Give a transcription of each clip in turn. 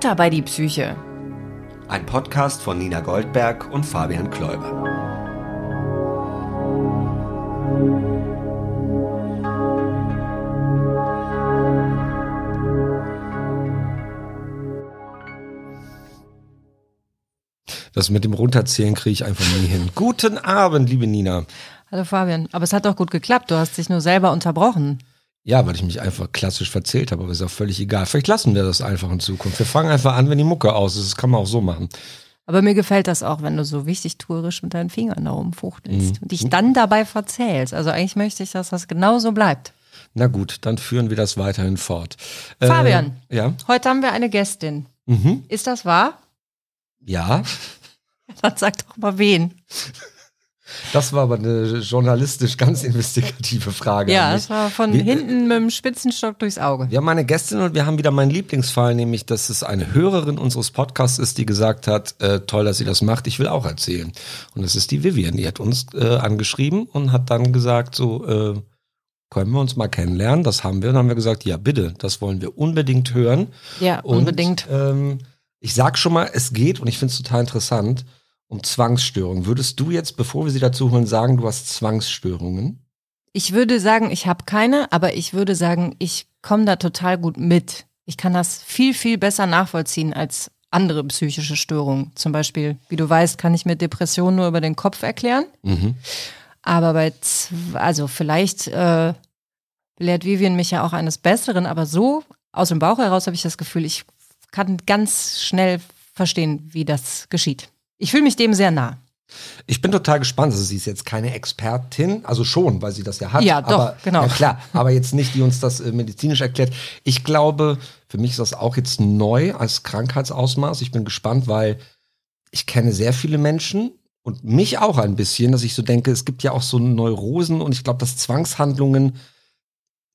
Butter bei die Psyche. Ein Podcast von Nina Goldberg und Fabian Kläuber. Das mit dem Runterzählen kriege ich einfach nie hin. Guten Abend, liebe Nina. Hallo Fabian, aber es hat doch gut geklappt. Du hast dich nur selber unterbrochen. Ja, weil ich mich einfach klassisch verzählt habe, aber ist auch völlig egal. Vielleicht lassen wir das einfach in Zukunft. Wir fangen einfach an, wenn die Mucke aus ist. Das kann man auch so machen. Aber mir gefällt das auch, wenn du so wichtig tuerisch mit deinen Fingern da rumfuchtelst mhm. und dich dann dabei verzählst. Also eigentlich möchte ich, dass das genauso bleibt. Na gut, dann führen wir das weiterhin fort. Fabian, äh, ja? heute haben wir eine Gästin. Mhm. Ist das wahr? Ja. Dann sag doch mal wen. Das war aber eine journalistisch ganz investigative Frage. Ja, das war von wir, hinten mit dem Spitzenstock durchs Auge. Wir haben eine Gästin und wir haben wieder meinen Lieblingsfall, nämlich, dass es eine Hörerin unseres Podcasts ist, die gesagt hat, äh, toll, dass sie das macht, ich will auch erzählen. Und das ist die Vivian, die hat uns äh, angeschrieben und hat dann gesagt, so, äh, können wir uns mal kennenlernen? Das haben wir. Und dann haben wir gesagt, ja, bitte, das wollen wir unbedingt hören. Ja, unbedingt. Und, ähm, ich sag schon mal, es geht, und ich finde es total interessant, um Zwangsstörungen. Würdest du jetzt, bevor wir sie dazu holen, sagen, du hast Zwangsstörungen? Ich würde sagen, ich habe keine, aber ich würde sagen, ich komme da total gut mit. Ich kann das viel, viel besser nachvollziehen als andere psychische Störungen. Zum Beispiel, wie du weißt, kann ich mir Depressionen nur über den Kopf erklären. Mhm. Aber bei, also vielleicht äh, belehrt Vivian mich ja auch eines Besseren, aber so aus dem Bauch heraus habe ich das Gefühl, ich kann ganz schnell verstehen, wie das geschieht. Ich fühle mich dem sehr nah. Ich bin total gespannt. Also sie ist jetzt keine Expertin, also schon, weil sie das ja hat. Ja, doch, aber, genau. Ja, klar, aber jetzt nicht, die uns das äh, medizinisch erklärt. Ich glaube, für mich ist das auch jetzt neu als Krankheitsausmaß. Ich bin gespannt, weil ich kenne sehr viele Menschen und mich auch ein bisschen, dass ich so denke, es gibt ja auch so Neurosen und ich glaube, dass Zwangshandlungen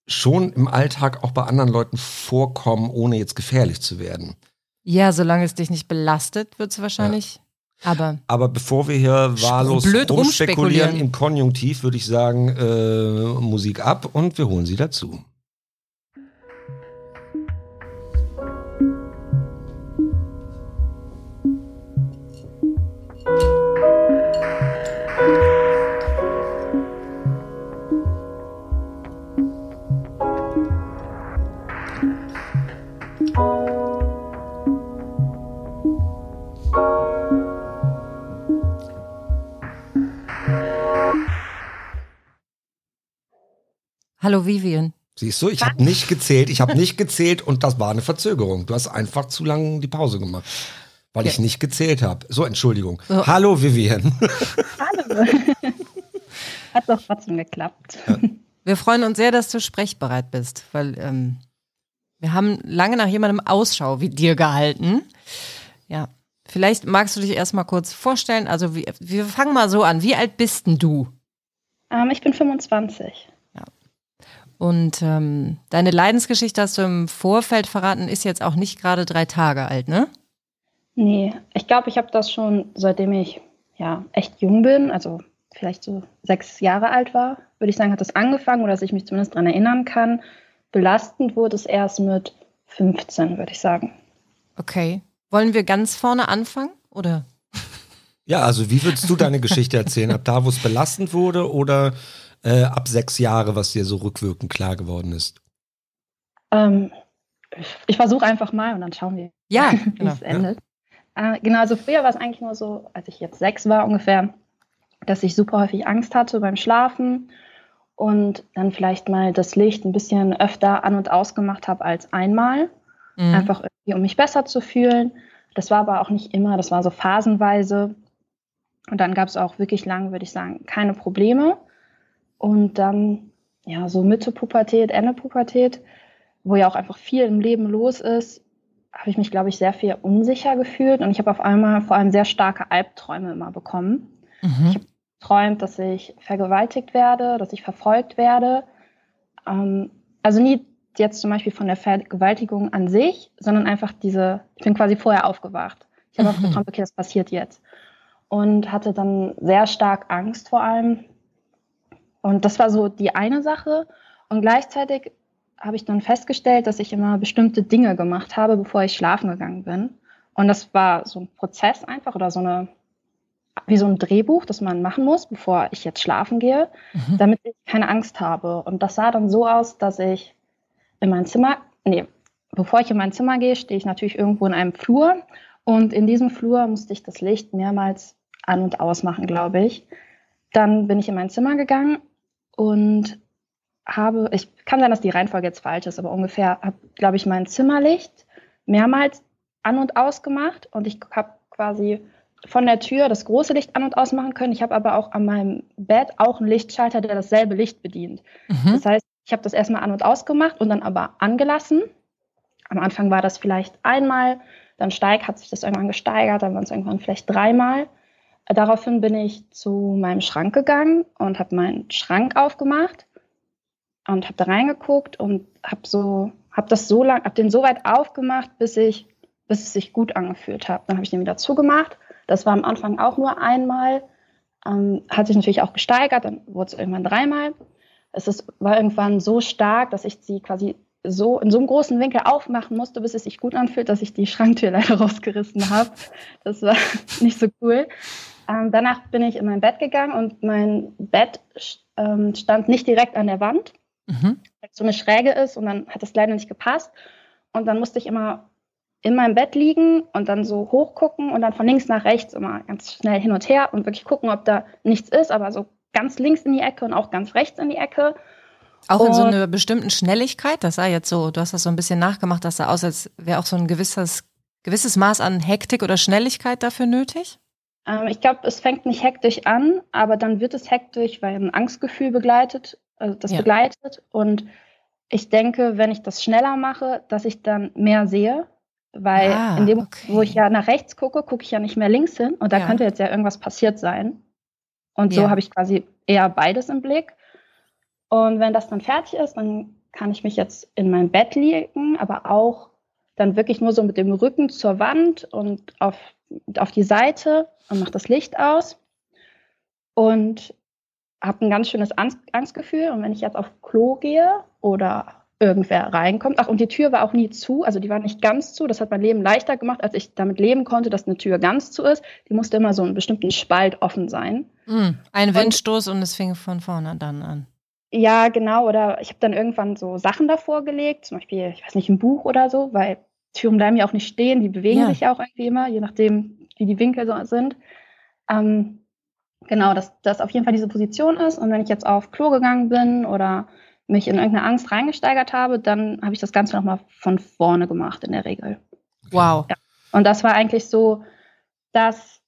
schon im Alltag auch bei anderen Leuten vorkommen, ohne jetzt gefährlich zu werden. Ja, solange es dich nicht belastet, wird es wahrscheinlich. Ja. Aber, Aber bevor wir hier wahllos blöd rumspekulieren im Konjunktiv, würde ich sagen, äh, Musik ab und wir holen sie dazu. Hallo Vivian. Siehst du, ich habe nicht gezählt, ich habe nicht gezählt und das war eine Verzögerung. Du hast einfach zu lange die Pause gemacht, weil ja. ich nicht gezählt habe. So, Entschuldigung. So. Hallo Vivian. Hallo. Hat doch trotzdem geklappt. Ja. Wir freuen uns sehr, dass du sprechbereit bist, weil ähm, wir haben lange nach jemandem Ausschau wie dir gehalten. Ja, vielleicht magst du dich erstmal kurz vorstellen. Also wir, wir fangen mal so an. Wie alt bist denn du? Ähm, ich bin 25. Und ähm, deine Leidensgeschichte hast du im Vorfeld verraten, ist jetzt auch nicht gerade drei Tage alt, ne? Nee, ich glaube, ich habe das schon, seitdem ich ja echt jung bin, also vielleicht so sechs Jahre alt war, würde ich sagen, hat das angefangen oder dass ich mich zumindest daran erinnern kann. Belastend wurde es erst mit 15, würde ich sagen. Okay. Wollen wir ganz vorne anfangen oder? Ja, also wie würdest du deine Geschichte erzählen? Ab da, wo es belastend wurde oder äh, ab sechs Jahre, was dir so rückwirkend klar geworden ist? Ähm, ich versuche einfach mal und dann schauen wir, ja, wie genau. es endet. Ja. Äh, genau, also früher war es eigentlich nur so, als ich jetzt sechs war ungefähr, dass ich super häufig Angst hatte beim Schlafen und dann vielleicht mal das Licht ein bisschen öfter an und ausgemacht habe als einmal. Mhm. Einfach irgendwie, um mich besser zu fühlen. Das war aber auch nicht immer, das war so phasenweise. Und dann gab es auch wirklich lang, würde ich sagen, keine Probleme. Und dann, ja, so Mitte Pubertät, Ende Pubertät, wo ja auch einfach viel im Leben los ist, habe ich mich, glaube ich, sehr viel unsicher gefühlt. Und ich habe auf einmal vor allem sehr starke Albträume immer bekommen. Mhm. Ich habe geträumt, dass ich vergewaltigt werde, dass ich verfolgt werde. Ähm, also nie jetzt zum Beispiel von der Vergewaltigung an sich, sondern einfach diese, ich bin quasi vorher aufgewacht. Ich habe mhm. auch geträumt, okay, das passiert jetzt. Und hatte dann sehr stark Angst vor allem, und das war so die eine Sache. Und gleichzeitig habe ich dann festgestellt, dass ich immer bestimmte Dinge gemacht habe, bevor ich schlafen gegangen bin. Und das war so ein Prozess einfach oder so eine, wie so ein Drehbuch, das man machen muss, bevor ich jetzt schlafen gehe, mhm. damit ich keine Angst habe. Und das sah dann so aus, dass ich in mein Zimmer, nee, bevor ich in mein Zimmer gehe, stehe ich natürlich irgendwo in einem Flur. Und in diesem Flur musste ich das Licht mehrmals an- und ausmachen, glaube ich. Dann bin ich in mein Zimmer gegangen und habe, ich kann sein, dass die Reihenfolge jetzt falsch ist, aber ungefähr habe, glaube ich, mein Zimmerlicht mehrmals an und aus gemacht und ich habe quasi von der Tür das große Licht an und aus machen können. Ich habe aber auch an meinem Bett auch einen Lichtschalter, der dasselbe Licht bedient. Mhm. Das heißt, ich habe das erstmal an und aus gemacht und dann aber angelassen. Am Anfang war das vielleicht einmal, dann steig, hat sich das irgendwann gesteigert, dann waren es irgendwann vielleicht dreimal. Daraufhin bin ich zu meinem Schrank gegangen und habe meinen Schrank aufgemacht und habe da reingeguckt und habe so, habe das so lang, habe den so weit aufgemacht, bis ich, bis es sich gut angefühlt hat. Dann habe ich den wieder zugemacht. Das war am Anfang auch nur einmal, ähm, hat sich natürlich auch gesteigert, dann wurde es irgendwann dreimal. Es ist, war irgendwann so stark, dass ich sie quasi so in so einem großen Winkel aufmachen musste, bis es sich gut anfühlt, dass ich die Schranktür leider rausgerissen habe. Das war nicht so cool. Ähm, danach bin ich in mein Bett gegangen und mein Bett ähm, stand nicht direkt an der Wand, mhm. weil es so eine Schräge ist und dann hat das leider nicht gepasst. Und dann musste ich immer in meinem Bett liegen und dann so hochgucken und dann von links nach rechts immer ganz schnell hin und her und wirklich gucken, ob da nichts ist, aber so ganz links in die Ecke und auch ganz rechts in die Ecke. Auch in so einer bestimmten Schnelligkeit, das sah jetzt so, du hast das so ein bisschen nachgemacht, das sah aus, als wäre auch so ein gewisses, gewisses Maß an Hektik oder Schnelligkeit dafür nötig? Ähm, ich glaube, es fängt nicht hektisch an, aber dann wird es hektisch, weil ein Angstgefühl begleitet, also das ja. begleitet. Und ich denke, wenn ich das schneller mache, dass ich dann mehr sehe, weil ah, in dem, okay. wo ich ja nach rechts gucke, gucke ich ja nicht mehr links hin und da ja. könnte jetzt ja irgendwas passiert sein. Und so ja. habe ich quasi eher beides im Blick. Und wenn das dann fertig ist, dann kann ich mich jetzt in mein Bett legen, aber auch dann wirklich nur so mit dem Rücken zur Wand und auf, auf die Seite und mache das Licht aus und habe ein ganz schönes Angst, Angstgefühl. Und wenn ich jetzt auf Klo gehe oder irgendwer reinkommt, ach, und die Tür war auch nie zu, also die war nicht ganz zu. Das hat mein Leben leichter gemacht, als ich damit leben konnte, dass eine Tür ganz zu ist. Die musste immer so einen bestimmten Spalt offen sein. Mm, ein Windstoß und, und es fing von vorne dann an. Ja, genau. Oder ich habe dann irgendwann so Sachen davor gelegt, zum Beispiel, ich weiß nicht, ein Buch oder so, weil Türen bleiben ja auch nicht stehen, die bewegen ja. sich ja auch irgendwie immer, je nachdem, wie die Winkel so sind. Ähm, genau, dass das auf jeden Fall diese Position ist. Und wenn ich jetzt auf Klo gegangen bin oder mich in irgendeine Angst reingesteigert habe, dann habe ich das Ganze nochmal von vorne gemacht in der Regel. Wow. Ja. Und das war eigentlich so das,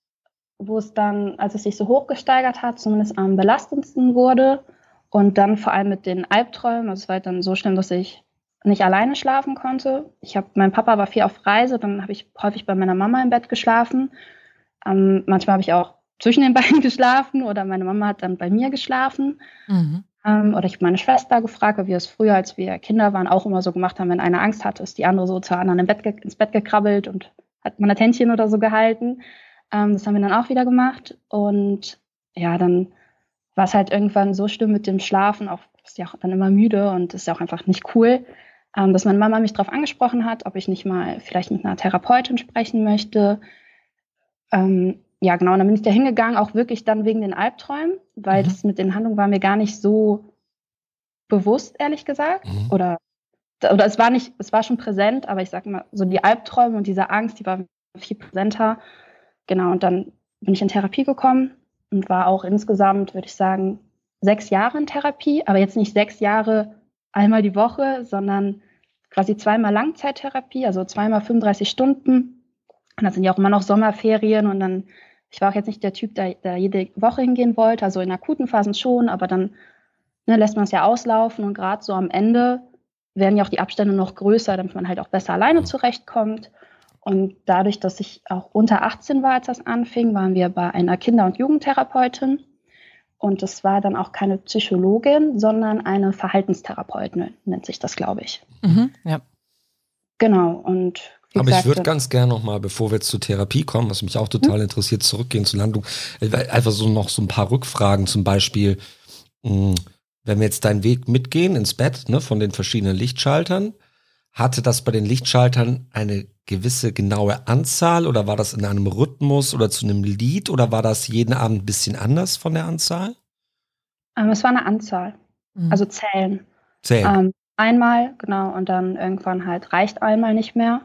wo es dann, als es sich so hochgesteigert hat, zumindest am belastendsten wurde. Und dann vor allem mit den Albträumen. Also es war dann so schlimm, dass ich nicht alleine schlafen konnte. Ich habe, mein Papa war viel auf Reise, dann habe ich häufig bei meiner Mama im Bett geschlafen. Ähm, manchmal habe ich auch zwischen den beiden geschlafen oder meine Mama hat dann bei mir geschlafen. Mhm. Ähm, oder ich habe meine Schwester gefragt, wie wir es früher, als wir Kinder waren, auch immer so gemacht haben, wenn eine Angst hatte, ist die andere so zur anderen im Bett ins Bett gekrabbelt und hat man ein Händchen oder so gehalten. Ähm, das haben wir dann auch wieder gemacht. Und ja, dann war es halt irgendwann so schlimm mit dem Schlafen, auch ist ja auch dann immer müde und ist ja auch einfach nicht cool, ähm, dass meine Mama mich darauf angesprochen hat, ob ich nicht mal vielleicht mit einer Therapeutin sprechen möchte. Ähm, ja, genau, und dann bin ich da hingegangen, auch wirklich dann wegen den Albträumen, weil mhm. das mit den Handlungen war mir gar nicht so bewusst, ehrlich gesagt. Mhm. Oder, oder es war nicht, es war schon präsent, aber ich sag mal, so die Albträume und diese Angst, die war viel präsenter. Genau, und dann bin ich in Therapie gekommen und war auch insgesamt, würde ich sagen, sechs Jahre in Therapie, aber jetzt nicht sechs Jahre einmal die Woche, sondern quasi zweimal Langzeittherapie, also zweimal 35 Stunden. Und das sind ja auch immer noch Sommerferien und dann, ich war auch jetzt nicht der Typ, der, der jede Woche hingehen wollte, also in akuten Phasen schon, aber dann ne, lässt man es ja auslaufen und gerade so am Ende werden ja auch die Abstände noch größer, damit man halt auch besser alleine zurechtkommt. Und dadurch, dass ich auch unter 18 war, als das anfing, waren wir bei einer Kinder- und Jugendtherapeutin. Und das war dann auch keine Psychologin, sondern eine Verhaltenstherapeutin, nennt sich das, glaube ich. Mhm, ja. Genau. Und aber gesagt, ich würde ganz gerne nochmal, bevor wir jetzt zur Therapie kommen, was mich auch total hm? interessiert, zurückgehen zur Landung. Einfach so noch so ein paar Rückfragen, zum Beispiel, mh, hm, wenn wir jetzt deinen Weg mitgehen ins Bett, ne, von den verschiedenen Lichtschaltern, hatte das bei den Lichtschaltern eine gewisse genaue Anzahl oder war das in einem Rhythmus oder zu einem Lied oder war das jeden Abend ein bisschen anders von der Anzahl? Ähm, es war eine Anzahl, Mhm. also zählen. Zählen. Ähm, einmal, genau, und dann irgendwann halt reicht einmal nicht mehr.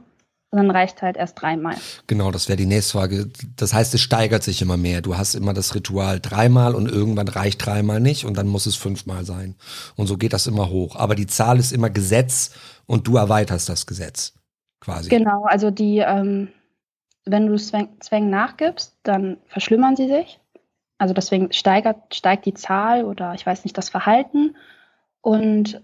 Und dann reicht halt erst dreimal. Genau, das wäre die nächste Frage. Das heißt, es steigert sich immer mehr. Du hast immer das Ritual dreimal und irgendwann reicht dreimal nicht und dann muss es fünfmal sein. Und so geht das immer hoch. Aber die Zahl ist immer Gesetz und du erweiterst das Gesetz. Quasi. Genau, also die, ähm, wenn du Zwäng, Zwängen nachgibst, dann verschlimmern sie sich. Also deswegen steigert, steigt die Zahl oder ich weiß nicht, das Verhalten. Und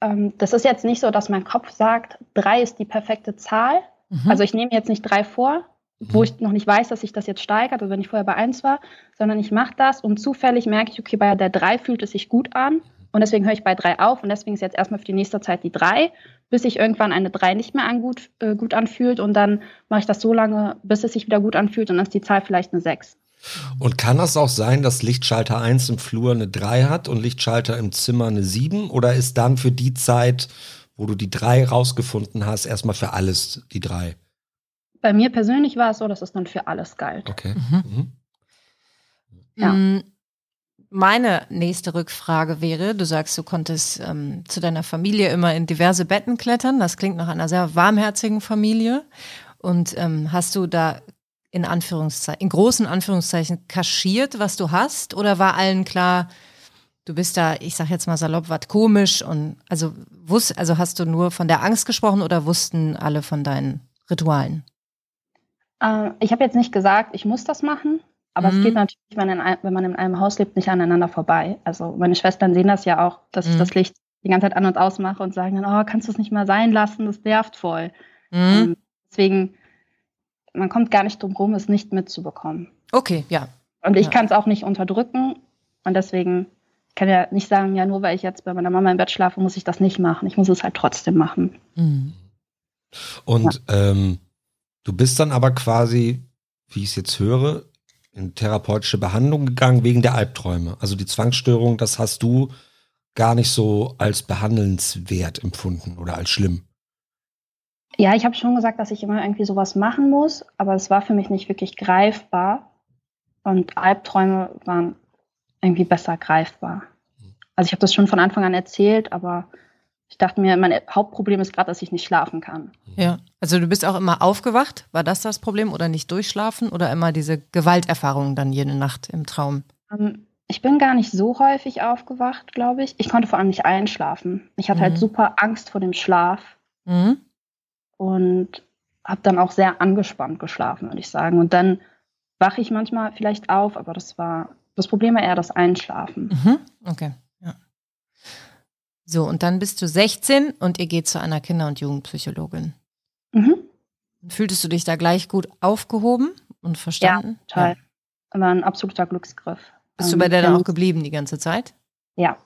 ähm, das ist jetzt nicht so, dass mein Kopf sagt, drei ist die perfekte Zahl. Mhm. Also ich nehme jetzt nicht drei vor, wo Mhm. ich noch nicht weiß, dass sich das jetzt steigert, also wenn ich vorher bei eins war, sondern ich mache das und zufällig merke ich, okay, bei der drei fühlt es sich gut an und deswegen höre ich bei drei auf und deswegen ist jetzt erstmal für die nächste Zeit die drei, bis sich irgendwann eine drei nicht mehr an gut, äh, gut anfühlt und dann mache ich das so lange, bis es sich wieder gut anfühlt und dann ist die Zahl vielleicht eine sechs. Und kann das auch sein, dass Lichtschalter 1 im Flur eine 3 hat und Lichtschalter im Zimmer eine 7? Oder ist dann für die Zeit, wo du die 3 rausgefunden hast, erstmal für alles die 3? Bei mir persönlich war es so, dass es dann für alles galt. Okay. Mhm. Mhm. Ja. Meine nächste Rückfrage wäre, du sagst, du konntest ähm, zu deiner Familie immer in diverse Betten klettern. Das klingt nach einer sehr warmherzigen Familie. Und ähm, hast du da in Anführungszeichen, in großen Anführungszeichen kaschiert, was du hast? Oder war allen klar, du bist da, ich sag jetzt mal salopp, was komisch und also wusst, also hast du nur von der Angst gesprochen oder wussten alle von deinen Ritualen? Äh, ich habe jetzt nicht gesagt, ich muss das machen, aber Mhm. es geht natürlich, wenn, in wenn man in einem Haus lebt, nicht aneinander vorbei. Also meine Schwestern sehen das ja auch, dass ich Mhm. das Licht die ganze Zeit an und ausmache und sagen dann, oh, kannst du es nicht mal sein lassen, das nervt voll. Mhm. Ähm, deswegen, man kommt gar nicht drum rum, es nicht mitzubekommen. Okay, ja. Und ich Ja. kann es auch nicht unterdrücken und deswegen ich kann ja nicht sagen, ja, nur weil ich jetzt bei meiner Mama im Bett schlafe, muss ich das nicht machen. Ich muss es halt trotzdem machen. Mhm. Und ähm, du bist dann aber quasi, wie ich es jetzt höre, in therapeutische Behandlung gegangen wegen der Albträume. Also die Zwangsstörung, das hast du gar nicht so als behandelnswert empfunden oder als schlimm. Ja, ich habe schon gesagt, dass ich immer irgendwie sowas machen muss, aber es war für mich nicht wirklich greifbar. Und Albträume waren irgendwie besser greifbar. Also ich habe das schon von Anfang an erzählt, aber ich dachte mir, mein Hauptproblem ist gerade, dass ich nicht schlafen kann. Ja, also du bist auch immer aufgewacht. War das das Problem oder nicht durchschlafen oder immer diese Gewalterfahrung dann jede Nacht im Traum? Ähm, ich bin gar nicht so häufig aufgewacht, glaube ich. Ich konnte vor allem nicht einschlafen. Ich hatte Mhm. halt super Angst vor dem Schlaf Mhm. und habe dann auch sehr angespannt geschlafen, würde ich sagen. Und dann wache ich manchmal vielleicht auf, aber das war das Problem war eher das Einschlafen. Mhm. Okay. So, und dann bist du 16 und ihr geht zu einer Kinder- und Jugendpsychologin. Mhm. Fühltest du dich da gleich gut aufgehoben und verstanden? Total. War ein absoluter Glücksgriff. Bist du Ähm, bei der wir dann haben- auch geblieben die ganze Zeit? Ja,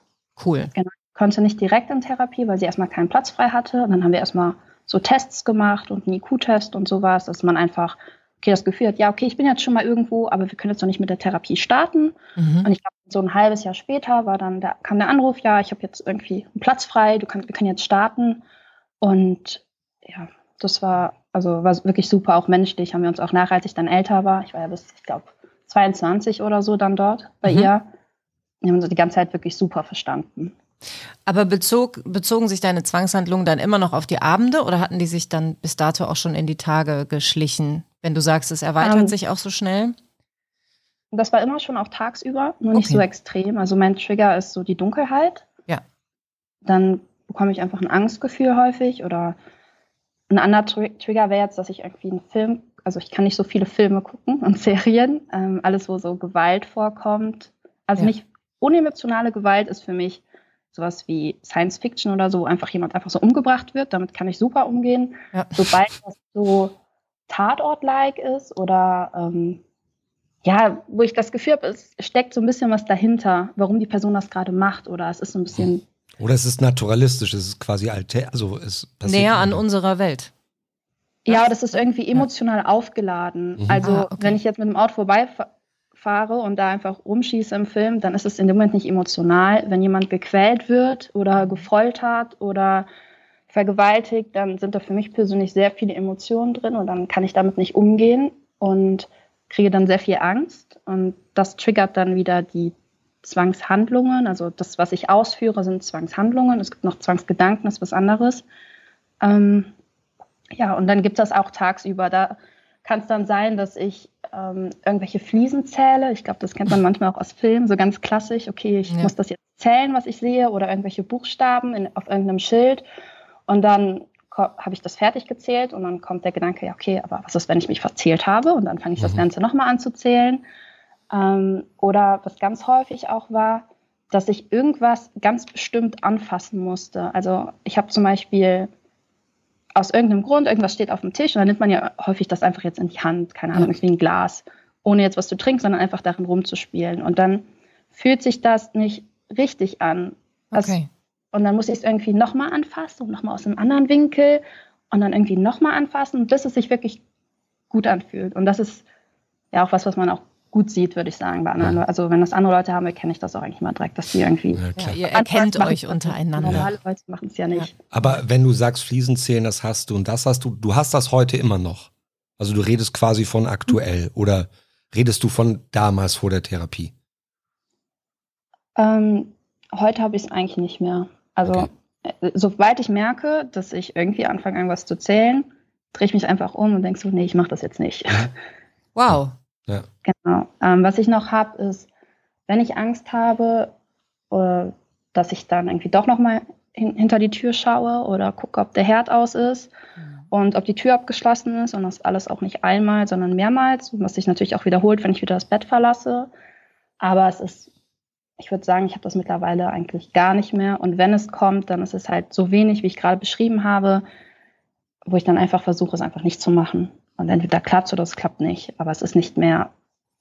Cool. konnte nicht direkt in Therapie, weil sie erstmal keinen Platz frei hatte. Und dann haben wir erstmal so Tests gemacht und einen IQ-Test und sowas, dass man einfach, okay, das Gefühl hat, ja, okay, ich bin jetzt schon mal irgendwo, aber wir können jetzt noch nicht mit der Therapie starten. Mhm. Und ich glaube, so ein halbes Jahr später war dann der, kam der Anruf, ja, ich habe jetzt irgendwie einen Platz frei, du kannst, wir können jetzt starten. Und ja, das war, also war wirklich super, auch menschlich, haben wir uns auch nachher, als ich dann älter war, ich war ja bis, ich glaube, 22 oder so dann dort bei Mhm. ihr, wir haben uns die ganze Zeit wirklich super verstanden. Aber bezog, bezogen sich deine Zwangshandlungen dann immer noch auf die Abende oder hatten die sich dann bis dato auch schon in die Tage geschlichen? Wenn du sagst, es erweitert Ähm, sich auch so schnell? Und das war immer schon auch tagsüber, nur nicht Okay. so extrem. Also mein Trigger ist so die Dunkelheit. Ja. Dann bekomme ich einfach ein Angstgefühl häufig oder ein anderer Tri Trigger wäre jetzt, dass ich irgendwie einen Film, also ich kann nicht so viele Filme gucken und Serien, ähm, alles wo so Gewalt vorkommt. Also Ja. nicht unemotionale Gewalt ist für mich sowas wie Science Fiction oder so, wo einfach jemand einfach so umgebracht wird. Damit kann ich super umgehen. Ja. Sobald das so Tatort-like ist oder ähm, ja, wo ich das Gefühl habe, es steckt so ein bisschen was dahinter, warum die Person das gerade macht oder es ist so ein bisschen, Oder es ist naturalistisch, es ist quasi alter, also es passiert Näher an immer. unserer Welt. ja, das ist irgendwie emotional aufgeladen. Mhm. Also Ah, okay. wenn ich jetzt mit dem Auto vorbei fahre und da einfach rumschieße im Film, dann ist es in dem Moment nicht emotional. Wenn jemand gequält wird oder gefoltert oder vergewaltigt, dann sind da für mich persönlich sehr viele Emotionen drin und dann kann ich damit nicht umgehen und kriege dann sehr viel Angst und das triggert dann wieder die Zwangshandlungen. Also das, was ich ausführe, sind Zwangshandlungen. Es gibt noch Zwangsgedanken, das ist was anderes. Ähm, ja, und dann gibt es das auch tagsüber. Da kann es dann sein, dass ich ähm, irgendwelche Fliesen zähle. Ich glaube, das kennt man manchmal auch aus Filmen, so ganz klassisch. Okay, ich ja. muss das jetzt zählen, was ich sehe, oder irgendwelche Buchstaben in, auf irgendeinem Schild. Und dann habe ich das fertig gezählt und dann kommt der Gedanke, ja, okay, aber was ist, wenn ich mich verzählt habe? Und dann fange ich mhm. das Ganze nochmal an zu zählen. Ähm, oder was ganz häufig auch war, dass ich irgendwas ganz bestimmt anfassen musste. Also ich habe zum Beispiel aus irgendeinem Grund, irgendwas steht auf dem Tisch und dann nimmt man ja häufig das einfach jetzt in die Hand, keine Ahnung, ja. wie ein Glas, ohne jetzt was zu trinken, sondern einfach darin rumzuspielen. Und dann fühlt sich das nicht richtig an. Okay. Und dann muss ich es irgendwie nochmal anfassen und nochmal aus einem anderen Winkel und dann irgendwie nochmal anfassen, bis es sich wirklich gut anfühlt. Und das ist ja auch was, was man auch gut sieht, würde ich sagen, bei anderen. Ja. Also wenn das andere Leute haben, kenne ich das auch eigentlich mal direkt, dass die irgendwie. Ja, ihr erkennt euch untereinander. Normale Leute machen es ja nicht. Aber wenn du sagst, Fliesen zählen, das hast du und das hast du, du hast das heute immer noch. Also du redest quasi von aktuell mhm. oder redest du von damals vor der Therapie? Ähm, heute habe ich es eigentlich nicht mehr. Also, okay. Äh, sobald ich merke, dass ich irgendwie anfange, irgendwas zu zählen, drehe ich mich einfach um und denke so, nee, ich mache das jetzt nicht. Wow. Ja. Genau. Ähm, was ich noch habe, ist, wenn ich Angst habe, äh, dass ich dann irgendwie doch nochmal hin, hinter die Tür schaue oder gucke, ob der Herd aus ist mhm. und ob die Tür abgeschlossen ist und das alles auch nicht einmal, sondern mehrmals, was sich natürlich auch wiederholt, wenn ich wieder das Bett verlasse. Aber es ist ich würde sagen, ich habe das mittlerweile eigentlich gar nicht mehr. Und wenn es kommt, dann ist es halt so wenig, wie ich gerade beschrieben habe, wo ich dann einfach versuche, es einfach nicht zu machen. Und entweder klappt es oder es klappt nicht. Aber es ist nicht mehr,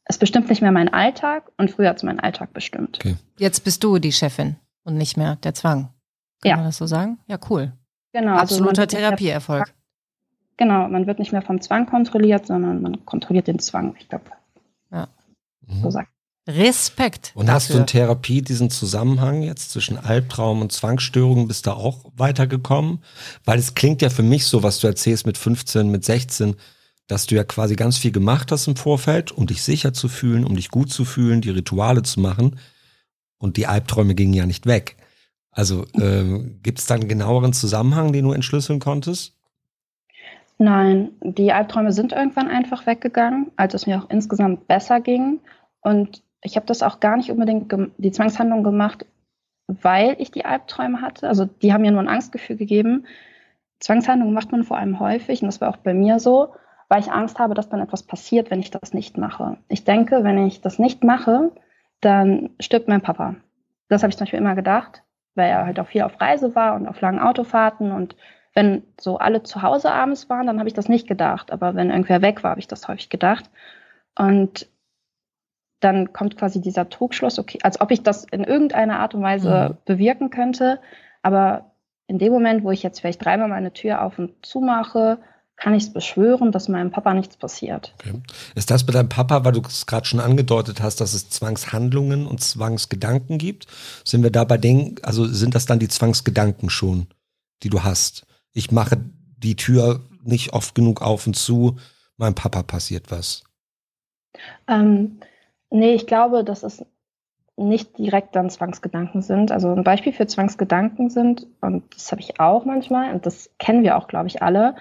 es bestimmt nicht mehr mein Alltag und früher hat es meinen Alltag bestimmt. Okay. Jetzt bist du die Chefin und nicht mehr der Zwang. Kann ja. man das so sagen? Ja, cool. Genau. Also Absoluter also Therapieerfolg. Genau, man wird nicht mehr vom Zwang kontrolliert, sondern man kontrolliert den Zwang, ich glaube. Ja. So sagt Respekt. Und dafür. hast du in Therapie diesen Zusammenhang jetzt zwischen Albtraum und Zwangsstörungen, bist du auch weitergekommen? Weil es klingt ja für mich so, was du erzählst mit 15, mit 16, dass du ja quasi ganz viel gemacht hast im Vorfeld, um dich sicher zu fühlen, um dich gut zu fühlen, die Rituale zu machen. Und die Albträume gingen ja nicht weg. Also äh, gibt es da einen genaueren Zusammenhang, den du entschlüsseln konntest? Nein, die Albträume sind irgendwann einfach weggegangen, als es mir auch insgesamt besser ging. Und ich habe das auch gar nicht unbedingt die Zwangshandlung gemacht, weil ich die Albträume hatte. Also die haben mir nur ein Angstgefühl gegeben. Zwangshandlungen macht man vor allem häufig, und das war auch bei mir so, weil ich Angst habe, dass dann etwas passiert, wenn ich das nicht mache. Ich denke, wenn ich das nicht mache, dann stirbt mein Papa. Das habe ich zum Beispiel immer gedacht, weil er halt auch viel auf Reise war und auf langen Autofahrten. Und wenn so alle zu Hause abends waren, dann habe ich das nicht gedacht. Aber wenn irgendwer weg war, habe ich das häufig gedacht. Und dann kommt quasi dieser Trugschluss, okay, als ob ich das in irgendeiner Art und Weise mhm. bewirken könnte. Aber in dem Moment, wo ich jetzt vielleicht dreimal meine Tür auf und zu mache, kann ich es beschwören, dass meinem Papa nichts passiert. Okay. Ist das bei deinem Papa, weil du es gerade schon angedeutet hast, dass es Zwangshandlungen und Zwangsgedanken gibt? Sind wir da bei Dingen, also sind das dann die Zwangsgedanken schon, die du hast? Ich mache die Tür nicht oft genug auf und zu, meinem Papa passiert was. Ähm, Nee, ich glaube, dass es nicht direkt dann Zwangsgedanken sind. Also ein Beispiel für Zwangsgedanken sind, und das habe ich auch manchmal, und das kennen wir auch, glaube ich, alle.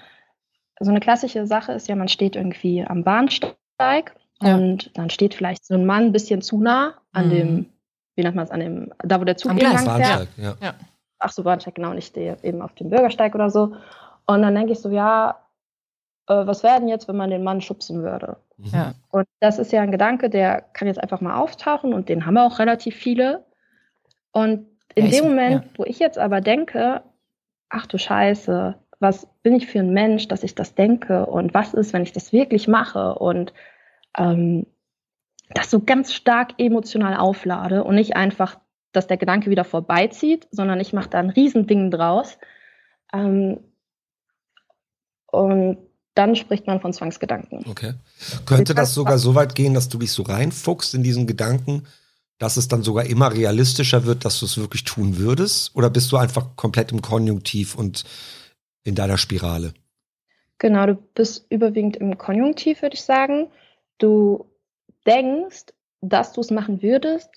So eine klassische Sache ist ja, man steht irgendwie am Bahnsteig ja. und dann steht vielleicht so ein Mann ein bisschen zu nah an mhm. dem, wie nennt man es, an dem, da wo der Zug lang fährt. Ja. ja. Ach so, Bahnsteig, genau, und ich stehe eben auf dem Bürgersteig oder so. Und dann denke ich so, ja, äh, was wäre denn jetzt, wenn man den Mann schubsen würde? Mhm. Ja. Und das ist ja ein Gedanke, der kann jetzt einfach mal auftauchen und den haben wir auch relativ viele. Und in ja, dem Moment, ja. wo ich jetzt aber denke, ach du Scheiße, was bin ich für ein Mensch, dass ich das denke und was ist, wenn ich das wirklich mache und ähm, das so ganz stark emotional auflade und nicht einfach, dass der Gedanke wieder vorbeizieht, sondern ich mache da ein Riesending draus. Ähm, und dann spricht man von Zwangsgedanken. Okay. Könnte das sogar so weit gehen, dass du dich so reinfuchst in diesen Gedanken, dass es dann sogar immer realistischer wird, dass du es wirklich tun würdest? Oder bist du einfach komplett im Konjunktiv und in deiner Spirale? Genau, du bist überwiegend im Konjunktiv, würde ich sagen. Du denkst, dass du es machen würdest,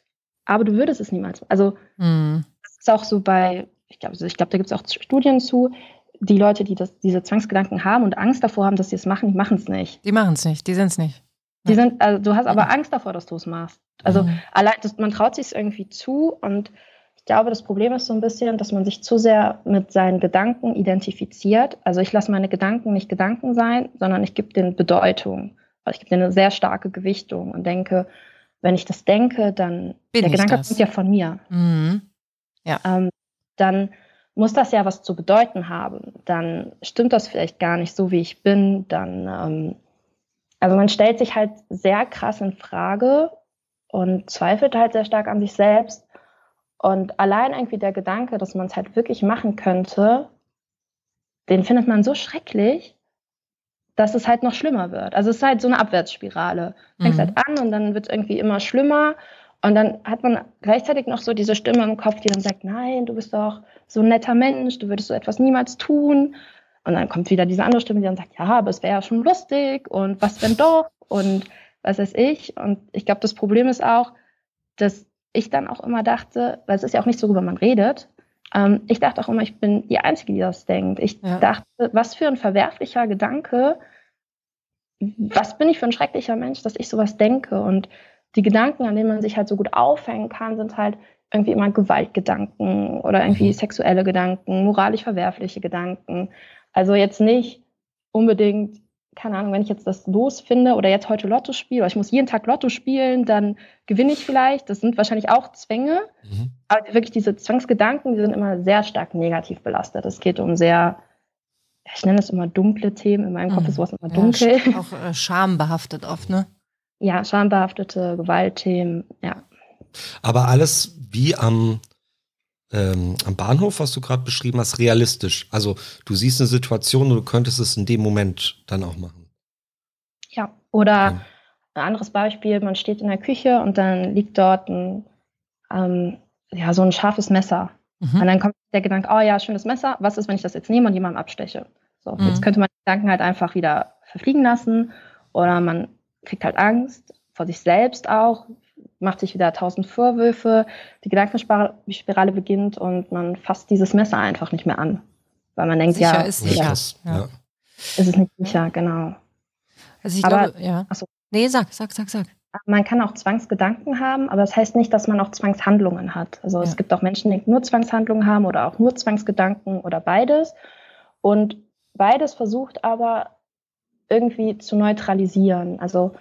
aber du würdest es niemals. Also mhm. das ist auch so bei, ich glaube, ich glaube, da gibt es auch Studien zu, die Leute, die das, diese Zwangsgedanken haben und Angst davor haben, dass sie es machen, die machen es nicht. Die machen es nicht, die sind es nicht. Die sind, also du hast aber mhm. Angst davor, dass du es machst. Also mhm. allein, das, man traut sich es irgendwie zu und ich glaube, das Problem ist so ein bisschen, dass man sich zu sehr mit seinen Gedanken identifiziert. Also ich lasse meine Gedanken nicht Gedanken sein, sondern ich gebe denen Bedeutung. Also ich gebe denen eine sehr starke Gewichtung und denke, wenn ich das denke, dann Bin der Gedanke das? kommt ja von mir. Mhm. Ja. Ähm, dann muss das ja was zu bedeuten haben. Dann stimmt das vielleicht gar nicht so, wie ich bin. Dann, ähm, also man stellt sich halt sehr krass in Frage und zweifelt halt sehr stark an sich selbst. Und allein irgendwie der Gedanke, dass man es halt wirklich machen könnte, den findet man so schrecklich, dass es halt noch schlimmer wird. Also es ist halt so eine Abwärtsspirale. Du fängst mhm. halt an und dann wird es irgendwie immer schlimmer. Und dann hat man gleichzeitig noch so diese Stimme im Kopf, die dann sagt, nein, du bist doch so ein netter Mensch, du würdest so etwas niemals tun. Und dann kommt wieder diese andere Stimme, die dann sagt, ja, aber es wäre ja schon lustig und was wenn doch und was weiß ich. Und ich glaube, das Problem ist auch, dass ich dann auch immer dachte, weil es ist ja auch nicht so, worüber man redet, ähm, ich dachte auch immer, ich bin die Einzige, die das denkt. Ich ja. dachte, was für ein verwerflicher Gedanke, was bin ich für ein schrecklicher Mensch, dass ich sowas denke. Und die Gedanken, an denen man sich halt so gut aufhängen kann, sind halt irgendwie immer Gewaltgedanken oder irgendwie mhm. sexuelle Gedanken, moralisch verwerfliche Gedanken. Also jetzt nicht unbedingt keine Ahnung, wenn ich jetzt das losfinde oder jetzt heute Lotto spiele, oder ich muss jeden Tag Lotto spielen, dann gewinne ich vielleicht. Das sind wahrscheinlich auch Zwänge. Mhm. Aber wirklich diese Zwangsgedanken, die sind immer sehr stark negativ belastet. Es geht um sehr, ich nenne es immer dunkle Themen. In meinem Kopf mhm. ist sowas immer dunkel. Ja, auch äh, schambehaftet oft, ne? Ja, schambehaftete Gewaltthemen, ja. Aber alles wie am ähm, am Bahnhof, was du gerade beschrieben hast, realistisch. Also du siehst eine Situation und du könntest es in dem Moment dann auch machen. Ja, oder ja. ein anderes Beispiel, man steht in der Küche und dann liegt dort ein, ähm, ja, so ein scharfes Messer. Mhm. Und dann kommt der Gedanke, oh ja, schönes Messer, was ist, wenn ich das jetzt nehme und jemandem absteche? So, mhm. jetzt könnte man die Gedanken halt einfach wieder verfliegen lassen oder man kriegt halt Angst vor sich selbst auch, macht sich wieder tausend Vorwürfe, die Gedankenspirale beginnt und man fasst dieses Messer einfach nicht mehr an. Weil man denkt, sicher ja, ist sicher. Ja. ja. Es ist nicht sicher, genau. Also ich aber, glaube, ja. Achso. Nee, sag, sag, sag, sag. Man kann auch Zwangsgedanken haben, aber das heißt nicht, dass man auch Zwangshandlungen hat. Also ja. es gibt auch Menschen, die nur Zwangshandlungen haben oder auch nur Zwangsgedanken oder beides. Und beides versucht aber irgendwie zu neutralisieren. Also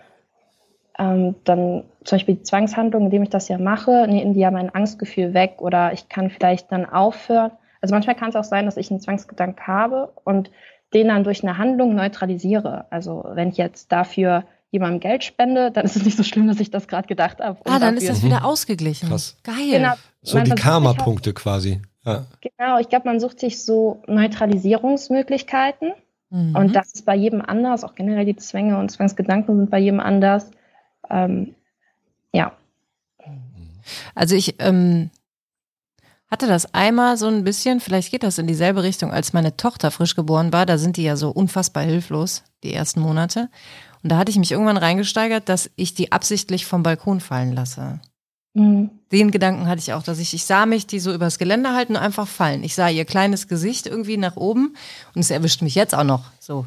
ähm, dann zum Beispiel die Zwangshandlung, indem ich das ja mache, nehmen die ja mein Angstgefühl weg oder ich kann vielleicht dann aufhören. Also manchmal kann es auch sein, dass ich einen Zwangsgedanke habe und den dann durch eine Handlung neutralisiere. Also wenn ich jetzt dafür jemandem Geld spende, dann ist es nicht so schlimm, dass ich das gerade gedacht habe. Ah, dann ist das wieder ausgeglichen. Krass. Geil. Genau, so die Karma-Punkte quasi. Ja. Genau, ich glaube, man sucht sich so Neutralisierungsmöglichkeiten. Mhm. Und das ist bei jedem anders. Auch generell die Zwänge und Zwangsgedanken sind bei jedem anders. Ähm, ja. Also ich ähm, hatte das einmal so ein bisschen, vielleicht geht das in dieselbe Richtung, als meine Tochter frisch geboren war. Da sind die ja so unfassbar hilflos, die ersten Monate. Und da hatte ich mich irgendwann reingesteigert, dass ich die absichtlich vom Balkon fallen lasse. Mhm. Den Gedanken hatte ich auch, dass ich, ich sah mich die so übers Geländer halten und einfach fallen. Ich sah ihr kleines Gesicht irgendwie nach oben und es erwischt mich jetzt auch noch so.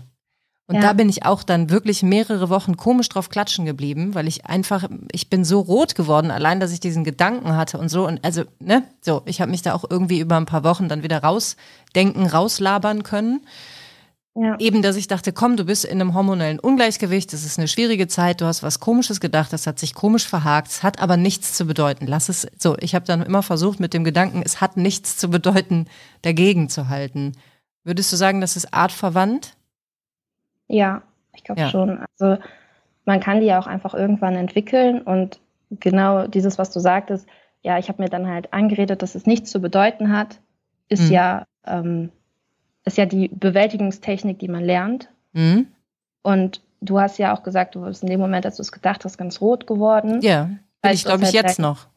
Und ja. da bin ich auch dann wirklich mehrere Wochen komisch drauf klatschen geblieben, weil ich einfach, ich bin so rot geworden, allein, dass ich diesen Gedanken hatte und so. Und also, ne, so, ich habe mich da auch irgendwie über ein paar Wochen dann wieder rausdenken, rauslabern können. Ja. Eben, dass ich dachte, komm, du bist in einem hormonellen Ungleichgewicht, das ist eine schwierige Zeit, du hast was Komisches gedacht, das hat sich komisch verhakt, es hat aber nichts zu bedeuten. Lass es so. Ich habe dann immer versucht, mit dem Gedanken, es hat nichts zu bedeuten, dagegen zu halten. Würdest du sagen, das ist artverwandt? Ja, ich glaube ja. schon. Also man kann die ja auch einfach irgendwann entwickeln und genau dieses, was du sagtest, ja, ich habe mir dann halt angeredet, dass es nichts zu bedeuten hat, ist mhm. ja ähm, ist ja die Bewältigungstechnik, die man lernt. Mhm. Und du hast ja auch gesagt, du bist in dem Moment, als du es gedacht hast, ganz rot geworden. Ja, bin ich glaube ich halt jetzt noch.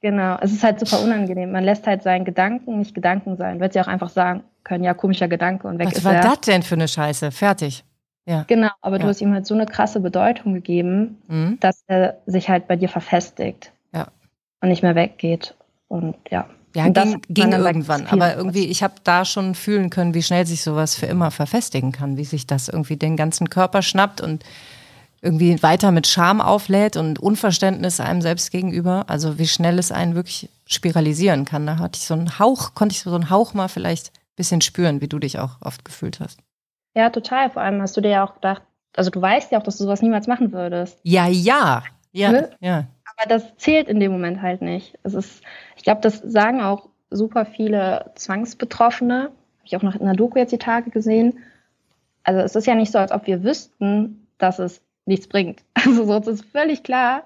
Genau, es ist halt super unangenehm. Man lässt halt seinen Gedanken nicht Gedanken sein. Wird sie auch einfach sagen können, ja, komischer Gedanke und weg Was ist war er. das denn für eine Scheiße? Fertig. Ja. Genau, aber du Ja. hast ihm halt so eine krasse Bedeutung gegeben, Mhm. dass er sich halt bei dir verfestigt. Ja. Und nicht mehr weggeht. Und ja. Ja, ging, ging irgendwann. Aber irgendwie, ich habe da schon fühlen können, wie schnell sich sowas für immer verfestigen kann, wie sich das irgendwie den ganzen Körper schnappt und irgendwie weiter mit Scham auflädt und Unverständnis einem selbst gegenüber. Also wie schnell es einen wirklich spiralisieren kann. Da hatte ich so einen Hauch, konnte ich so einen Hauch mal vielleicht ein bisschen spüren, wie du dich auch oft gefühlt hast. Ja, total. Vor allem hast du dir ja auch gedacht, also du weißt ja auch, dass du sowas niemals machen würdest. Ja, ja. Ja, Ne? ja. Aber das zählt in dem Moment halt nicht. Es ist, ich glaube, das sagen auch super viele Zwangsbetroffene. Habe ich auch noch in der Doku jetzt die Tage gesehen. Also es ist ja nicht so, als ob wir wüssten, dass es nichts bringt. Also so, es ist völlig klar,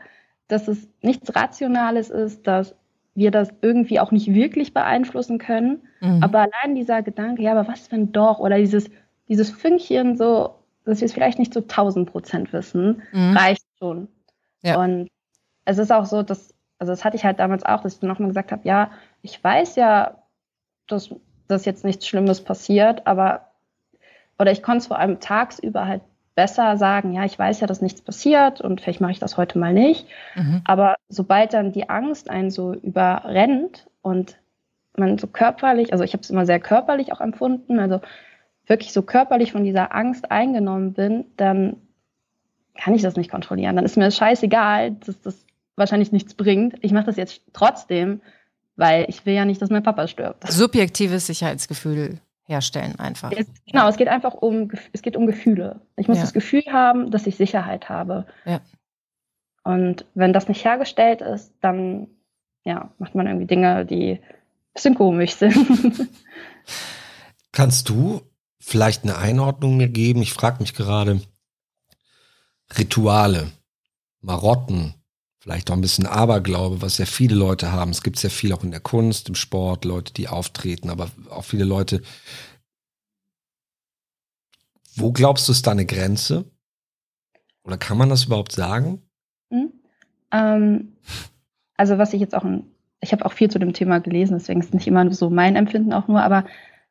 dass es nichts Rationales ist, dass wir das irgendwie auch nicht wirklich beeinflussen können. Mhm. Aber allein dieser Gedanke, ja, aber was wenn doch? Oder dieses, dieses Fünkchen so, dass wir es vielleicht nicht zu 1000 Prozent wissen, Mhm. reicht schon. Ja. Und es ist auch so, dass, also das hatte ich halt damals auch, dass ich dann nochmal gesagt habe, ja, ich weiß ja, dass, dass jetzt nichts Schlimmes passiert, aber, oder ich konnte es vor allem tagsüber halt besser sagen, ja, ich weiß ja, dass nichts passiert und vielleicht mache ich das heute mal nicht. Mhm. Aber sobald dann die Angst einen so überrennt und man so körperlich, also ich habe es immer sehr körperlich auch empfunden, also wirklich so körperlich von dieser Angst eingenommen bin, dann kann ich das nicht kontrollieren. Dann ist mir das scheißegal, dass das wahrscheinlich nichts bringt. Ich mache das jetzt trotzdem, weil ich will ja nicht, dass mein Papa stirbt. Subjektives Sicherheitsgefühl herstellen einfach. Es, genau, es geht einfach um, es geht um Gefühle. Ich muss Ja. das Gefühl haben, dass ich Sicherheit habe. Ja. Und wenn das nicht hergestellt ist, dann ja, macht man irgendwie Dinge, die ein bisschen komisch sind. Kannst du vielleicht eine Einordnung mir geben? Ich frage mich gerade, Rituale, Marotten, vielleicht auch ein bisschen Aberglaube, was ja viele Leute haben. Es gibt sehr viel auch in der Kunst, im Sport, Leute, die auftreten, aber auch viele Leute. Wo glaubst du, ist da eine Grenze? Oder kann man das überhaupt sagen? Hm? ähm, also was ich jetzt auch, ich habe auch viel zu dem Thema gelesen, deswegen ist es nicht immer so mein Empfinden auch nur, aber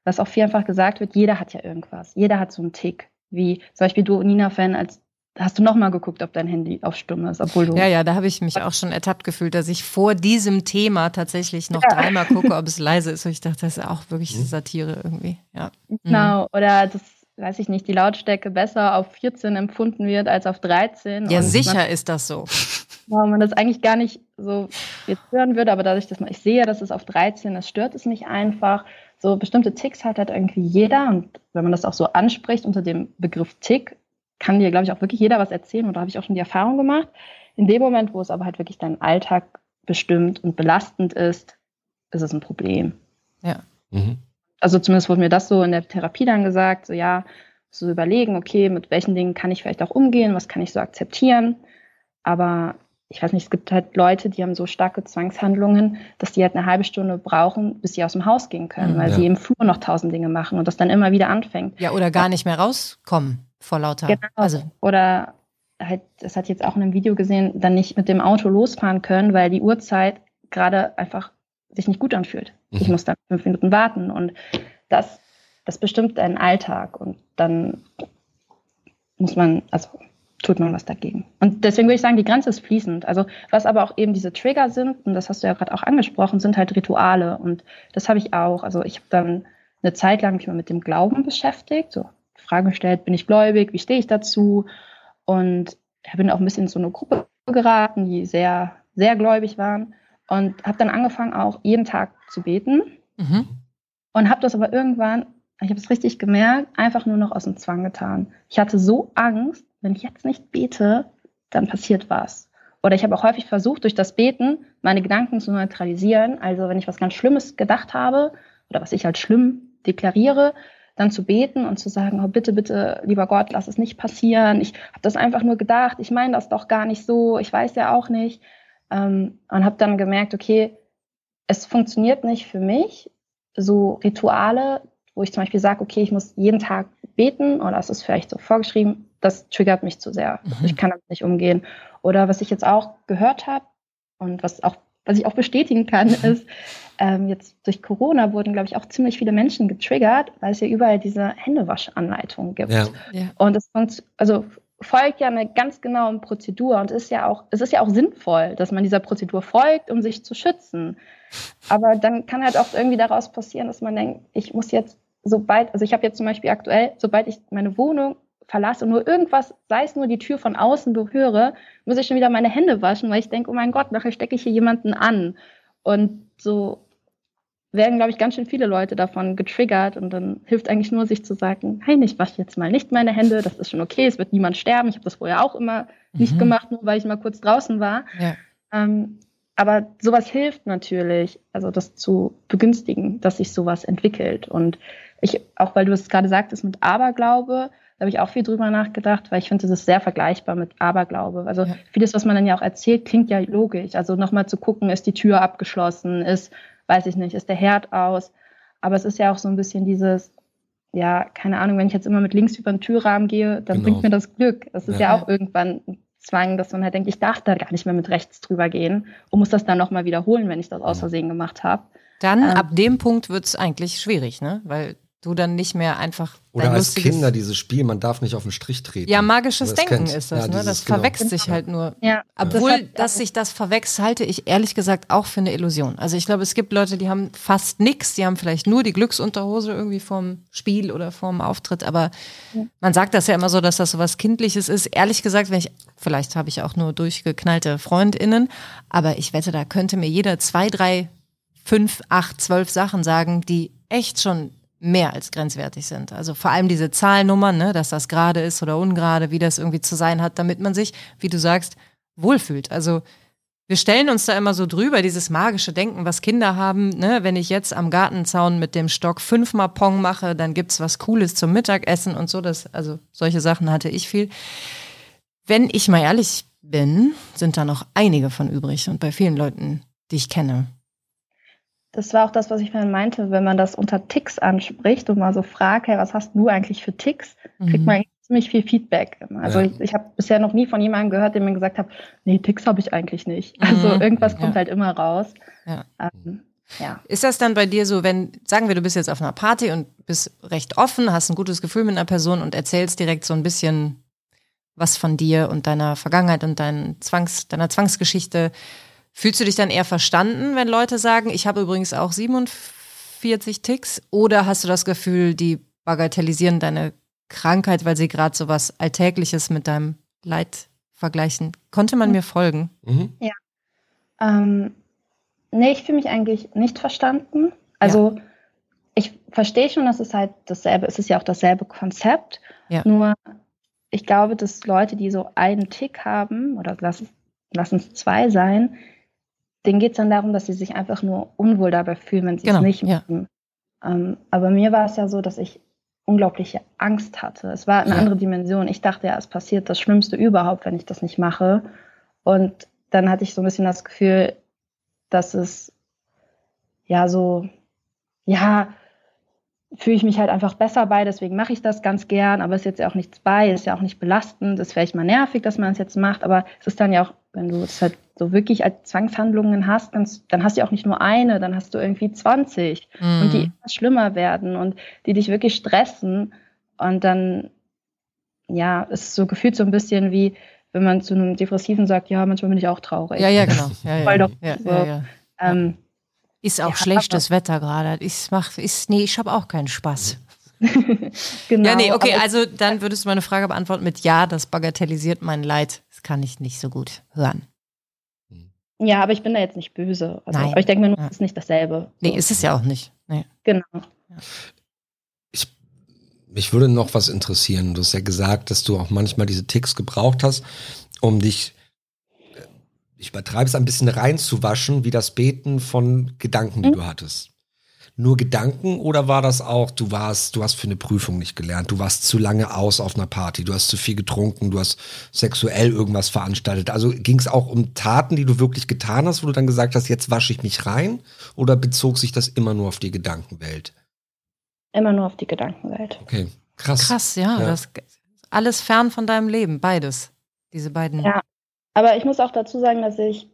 was auch viel einfach gesagt wird, jeder hat ja irgendwas. Jeder hat so einen Tick. Wie zum Beispiel du, Nina-Fan, als hast du nochmal geguckt, ob dein Handy auf Stumm ist, obwohl du Ja, ja, da habe ich mich auch schon ertappt gefühlt, dass ich vor diesem Thema tatsächlich noch dreimal gucke, ob es leise ist. Und ich dachte, das ist auch wirklich Mhm. Satire irgendwie. Ja. Genau, oder das, weiß ich nicht, die Lautstärke besser auf 14 empfunden wird als auf 13. Ja, Und sicher ist das so. Man, man das eigentlich gar nicht so jetzt hören würde, aber dadurch, dass man, ich sehe, dass es auf 13 ist, stört es mich einfach. So bestimmte Ticks hat halt irgendwie jeder und wenn man das auch so anspricht unter dem Begriff Tick, kann dir, glaube ich, auch wirklich jeder was erzählen und da habe ich auch schon die Erfahrung gemacht. In dem Moment, wo es aber halt wirklich deinen Alltag bestimmt und belastend ist, ist es ein Problem Mhm. also zumindest wurde mir das so in der Therapie dann gesagt, so ja, so überlegen, okay, mit welchen Dingen kann ich vielleicht auch umgehen, was kann ich so akzeptieren. Aber ich weiß nicht, es gibt halt Leute, die haben so starke Zwangshandlungen, dass die halt eine halbe Stunde brauchen, bis sie aus dem Haus gehen können, Mhm. weil Ja. sie im Flur noch tausend Dinge machen und das dann immer wieder anfängt. Ja, oder gar nicht mehr rauskommen vor lauter. Genau. Also, Oder halt, das hat jetzt auch in einem Video gesehen, dann nicht mit dem Auto losfahren können, weil die Uhrzeit gerade einfach sich nicht gut anfühlt. Ich Mhm. muss dann fünf Minuten warten und das, das bestimmt deinen Alltag und dann muss man, also tut man was dagegen. Und deswegen würde ich sagen, die Grenze ist fließend. Also was aber auch eben diese Trigger sind, und das hast du ja gerade auch angesprochen, sind halt Rituale und das habe ich auch. Also ich habe dann eine Zeit lang mich mal mit dem Glauben beschäftigt, so Fragen gestellt, bin ich gläubig, wie stehe ich dazu? Und bin auch ein bisschen in so eine Gruppe geraten, die sehr, sehr gläubig waren und habe dann angefangen, auch jeden Tag zu beten mhm. und habe das aber irgendwann, ich habe es richtig gemerkt, einfach nur noch aus dem Zwang getan. Ich hatte so Angst, wenn ich jetzt nicht bete, dann passiert was. Oder ich habe auch häufig versucht, durch das Beten meine Gedanken zu neutralisieren. Also wenn ich was ganz Schlimmes gedacht habe oder was ich als schlimm deklariere, dann zu beten und zu sagen, oh bitte, bitte, lieber Gott, lass es nicht passieren. Ich habe das einfach nur gedacht, ich meine das doch gar nicht so, ich weiß ja auch nicht. Ähm, und habe dann gemerkt, okay, es funktioniert nicht für mich, so Rituale, wo ich zum Beispiel sage, okay, ich muss jeden Tag beten oder es ist vielleicht so vorgeschrieben, das triggert mich zu sehr. Mhm. Ich kann damit nicht umgehen. Oder was ich jetzt auch gehört habe und was auch, was ich auch bestätigen kann, ist, ähm, jetzt durch Corona wurden, glaube ich, auch ziemlich viele Menschen getriggert, weil es ja überall diese Händewaschanleitungen gibt. Ja. Ja. Und es also folgt ja eine ganz genaue Prozedur und ist ja auch, es ist ja auch sinnvoll, dass man dieser Prozedur folgt, um sich zu schützen. Aber dann kann halt auch irgendwie daraus passieren, dass man denkt, ich muss jetzt, sobald, also ich habe jetzt zum Beispiel aktuell, sobald ich meine Wohnung verlasse und nur irgendwas, sei es nur die Tür von außen berühre, muss ich schon wieder meine Hände waschen, weil ich denke, oh mein Gott, nachher stecke ich hier jemanden an. Und so werden, glaube ich, ganz schön viele Leute davon getriggert und dann hilft eigentlich nur, sich zu sagen, hey, ich wasche jetzt mal nicht meine Hände, das ist schon okay, es wird niemand sterben. Ich habe das vorher auch immer mhm. nicht gemacht, nur weil ich mal kurz draußen war. Ja. Ähm, aber sowas hilft natürlich, also das zu begünstigen, dass sich sowas entwickelt. Und ich, auch weil du es gerade sagtest mit Aberglaube, da habe ich auch viel drüber nachgedacht, weil ich finde, das ist sehr vergleichbar mit Aberglaube. Also ja. vieles, was man dann ja auch erzählt, klingt ja logisch. Also nochmal zu gucken, ist die Tür abgeschlossen, ist, weiß ich nicht, ist der Herd aus. Aber es ist ja auch so ein bisschen dieses, ja, keine Ahnung, wenn ich jetzt immer mit links über den Türrahmen gehe, dann genau. bringt mir das Glück. Das ist ja, ja auch irgendwann ein Zwang, dass man halt denkt, ich darf da gar nicht mehr mit rechts drüber gehen und muss das dann nochmal wiederholen, wenn ich das aus Versehen gemacht habe. Dann ähm, ab dem Punkt wird es eigentlich schwierig, ne? Weil du dann nicht mehr einfach. Oder als Kinder dieses Spiel, man darf nicht auf den Strich treten. Ja, magisches Denken kennt. ist das, ja, ne? Das genau. verwechselt sich halt nur. Ja. Obwohl, das dass sich das verwechselt, halte ich ehrlich gesagt auch für eine Illusion. Also ich glaube, es gibt Leute, die haben fast nichts, die haben vielleicht nur die Glücksunterhose irgendwie vom Spiel oder vom Auftritt, aber ja. man sagt das ja immer so, dass das so was Kindliches ist. Ehrlich gesagt, wenn ich, vielleicht habe ich auch nur durchgeknallte FreundInnen, aber ich wette, da könnte mir jeder zwei, drei, fünf, acht, zwölf Sachen sagen, die echt schon mehr als grenzwertig sind. Also vor allem diese Zahlnummern, ne, dass das gerade ist oder ungerade, wie das irgendwie zu sein hat, damit man sich, wie du sagst, wohlfühlt. Also wir stellen uns da immer so drüber, dieses magische Denken, was Kinder haben. Ne? Wenn ich jetzt am Gartenzaun mit dem Stock fünfmal Pong mache, dann gibt's was Cooles zum Mittagessen und so. Das, also solche Sachen hatte ich viel. Wenn ich mal ehrlich bin, sind da noch einige von übrig und bei vielen Leuten, die ich kenne. Das war auch das, was ich vorhin meinte, wenn man das unter Ticks anspricht und mal so fragt, hey, was hast du eigentlich für Ticks, kriegt mhm. man ziemlich viel Feedback. Also ja. ich, ich habe bisher noch nie von jemandem gehört, der mir gesagt hat, nee, Ticks habe ich eigentlich nicht. Mhm. Also irgendwas ja. kommt halt immer raus. Ja. Ähm, ja. Ist das dann bei dir so, wenn, sagen wir, du bist jetzt auf einer Party und bist recht offen, hast ein gutes Gefühl mit einer Person und erzählst direkt so ein bisschen was von dir und deiner Vergangenheit und dein Zwangs, deiner Zwangsgeschichte, Fühlst du dich dann eher verstanden, wenn Leute sagen, ich habe übrigens auch 47 Ticks? Oder hast du das Gefühl, die bagatellisieren deine Krankheit, weil sie gerade so was Alltägliches mit deinem Leid vergleichen? Konnte man mir folgen? Mhm. Ja. Ähm, nee, ich fühle mich eigentlich nicht verstanden. Also ja. ich verstehe schon, dass es halt dasselbe, es ist ja auch dasselbe Konzept. Ja. Nur ich glaube, dass Leute, die so einen Tick haben, oder lass, lass es zwei sein, denen geht es dann darum, dass sie sich einfach nur unwohl dabei fühlen, wenn sie genau, es nicht machen. Ja. Ähm, aber mir war es ja so, dass ich unglaubliche Angst hatte. Es war eine ja. andere Dimension. Ich dachte ja, es passiert das Schlimmste überhaupt, wenn ich das nicht mache. Und dann hatte ich so ein bisschen das Gefühl, dass es ja so, ja, fühle ich mich halt einfach besser bei, deswegen mache ich das ganz gern, aber es ist jetzt ja auch nichts bei, ist ja auch nicht belastend, ist vielleicht mal nervig, dass man es jetzt macht, aber es ist dann ja auch, wenn du es halt so wirklich als Zwangshandlungen hast, ganz, dann hast du ja auch nicht nur eine, dann hast du irgendwie 20 mhm. und die immer schlimmer werden und die dich wirklich stressen und dann, ja, ist so gefühlt so ein bisschen wie, wenn man zu einem Depressiven sagt, ja, manchmal bin ich auch traurig. Ja, ja, genau. Ja, ja, Weil doch ja, so, ja, ähm, ist auch ja, schlechtes Wetter gerade. Ich mach, ist, nee, ich habe auch keinen Spaß. genau. Ja, nee, okay, also dann würdest du meine Frage beantworten mit Ja, das bagatellisiert mein Leid. Das kann ich nicht so gut hören. Ja, aber ich bin da jetzt nicht böse. Also, Nein. Aber ich denke mir nur, es ist nicht dasselbe. Nee, ist es ja auch nicht. Nee. Genau. Ich, mich würde noch was interessieren. Du hast ja gesagt, dass du auch manchmal diese Ticks gebraucht hast, um dich ich übertreibe es ein bisschen reinzuwaschen, wie das Beten von Gedanken, die mhm. du hattest. Nur Gedanken oder war das auch, du warst, du hast für eine Prüfung nicht gelernt, du warst zu lange aus auf einer Party, du hast zu viel getrunken, du hast sexuell irgendwas veranstaltet. Also ging es auch um Taten, die du wirklich getan hast, wo du dann gesagt hast, jetzt wasche ich mich rein? Oder bezog sich das immer nur auf die Gedankenwelt? Immer nur auf die Gedankenwelt. Okay, krass. Krass, ja. ja. Das alles fern von deinem Leben, beides. Diese beiden. Ja, aber ich muss auch dazu sagen, dass ich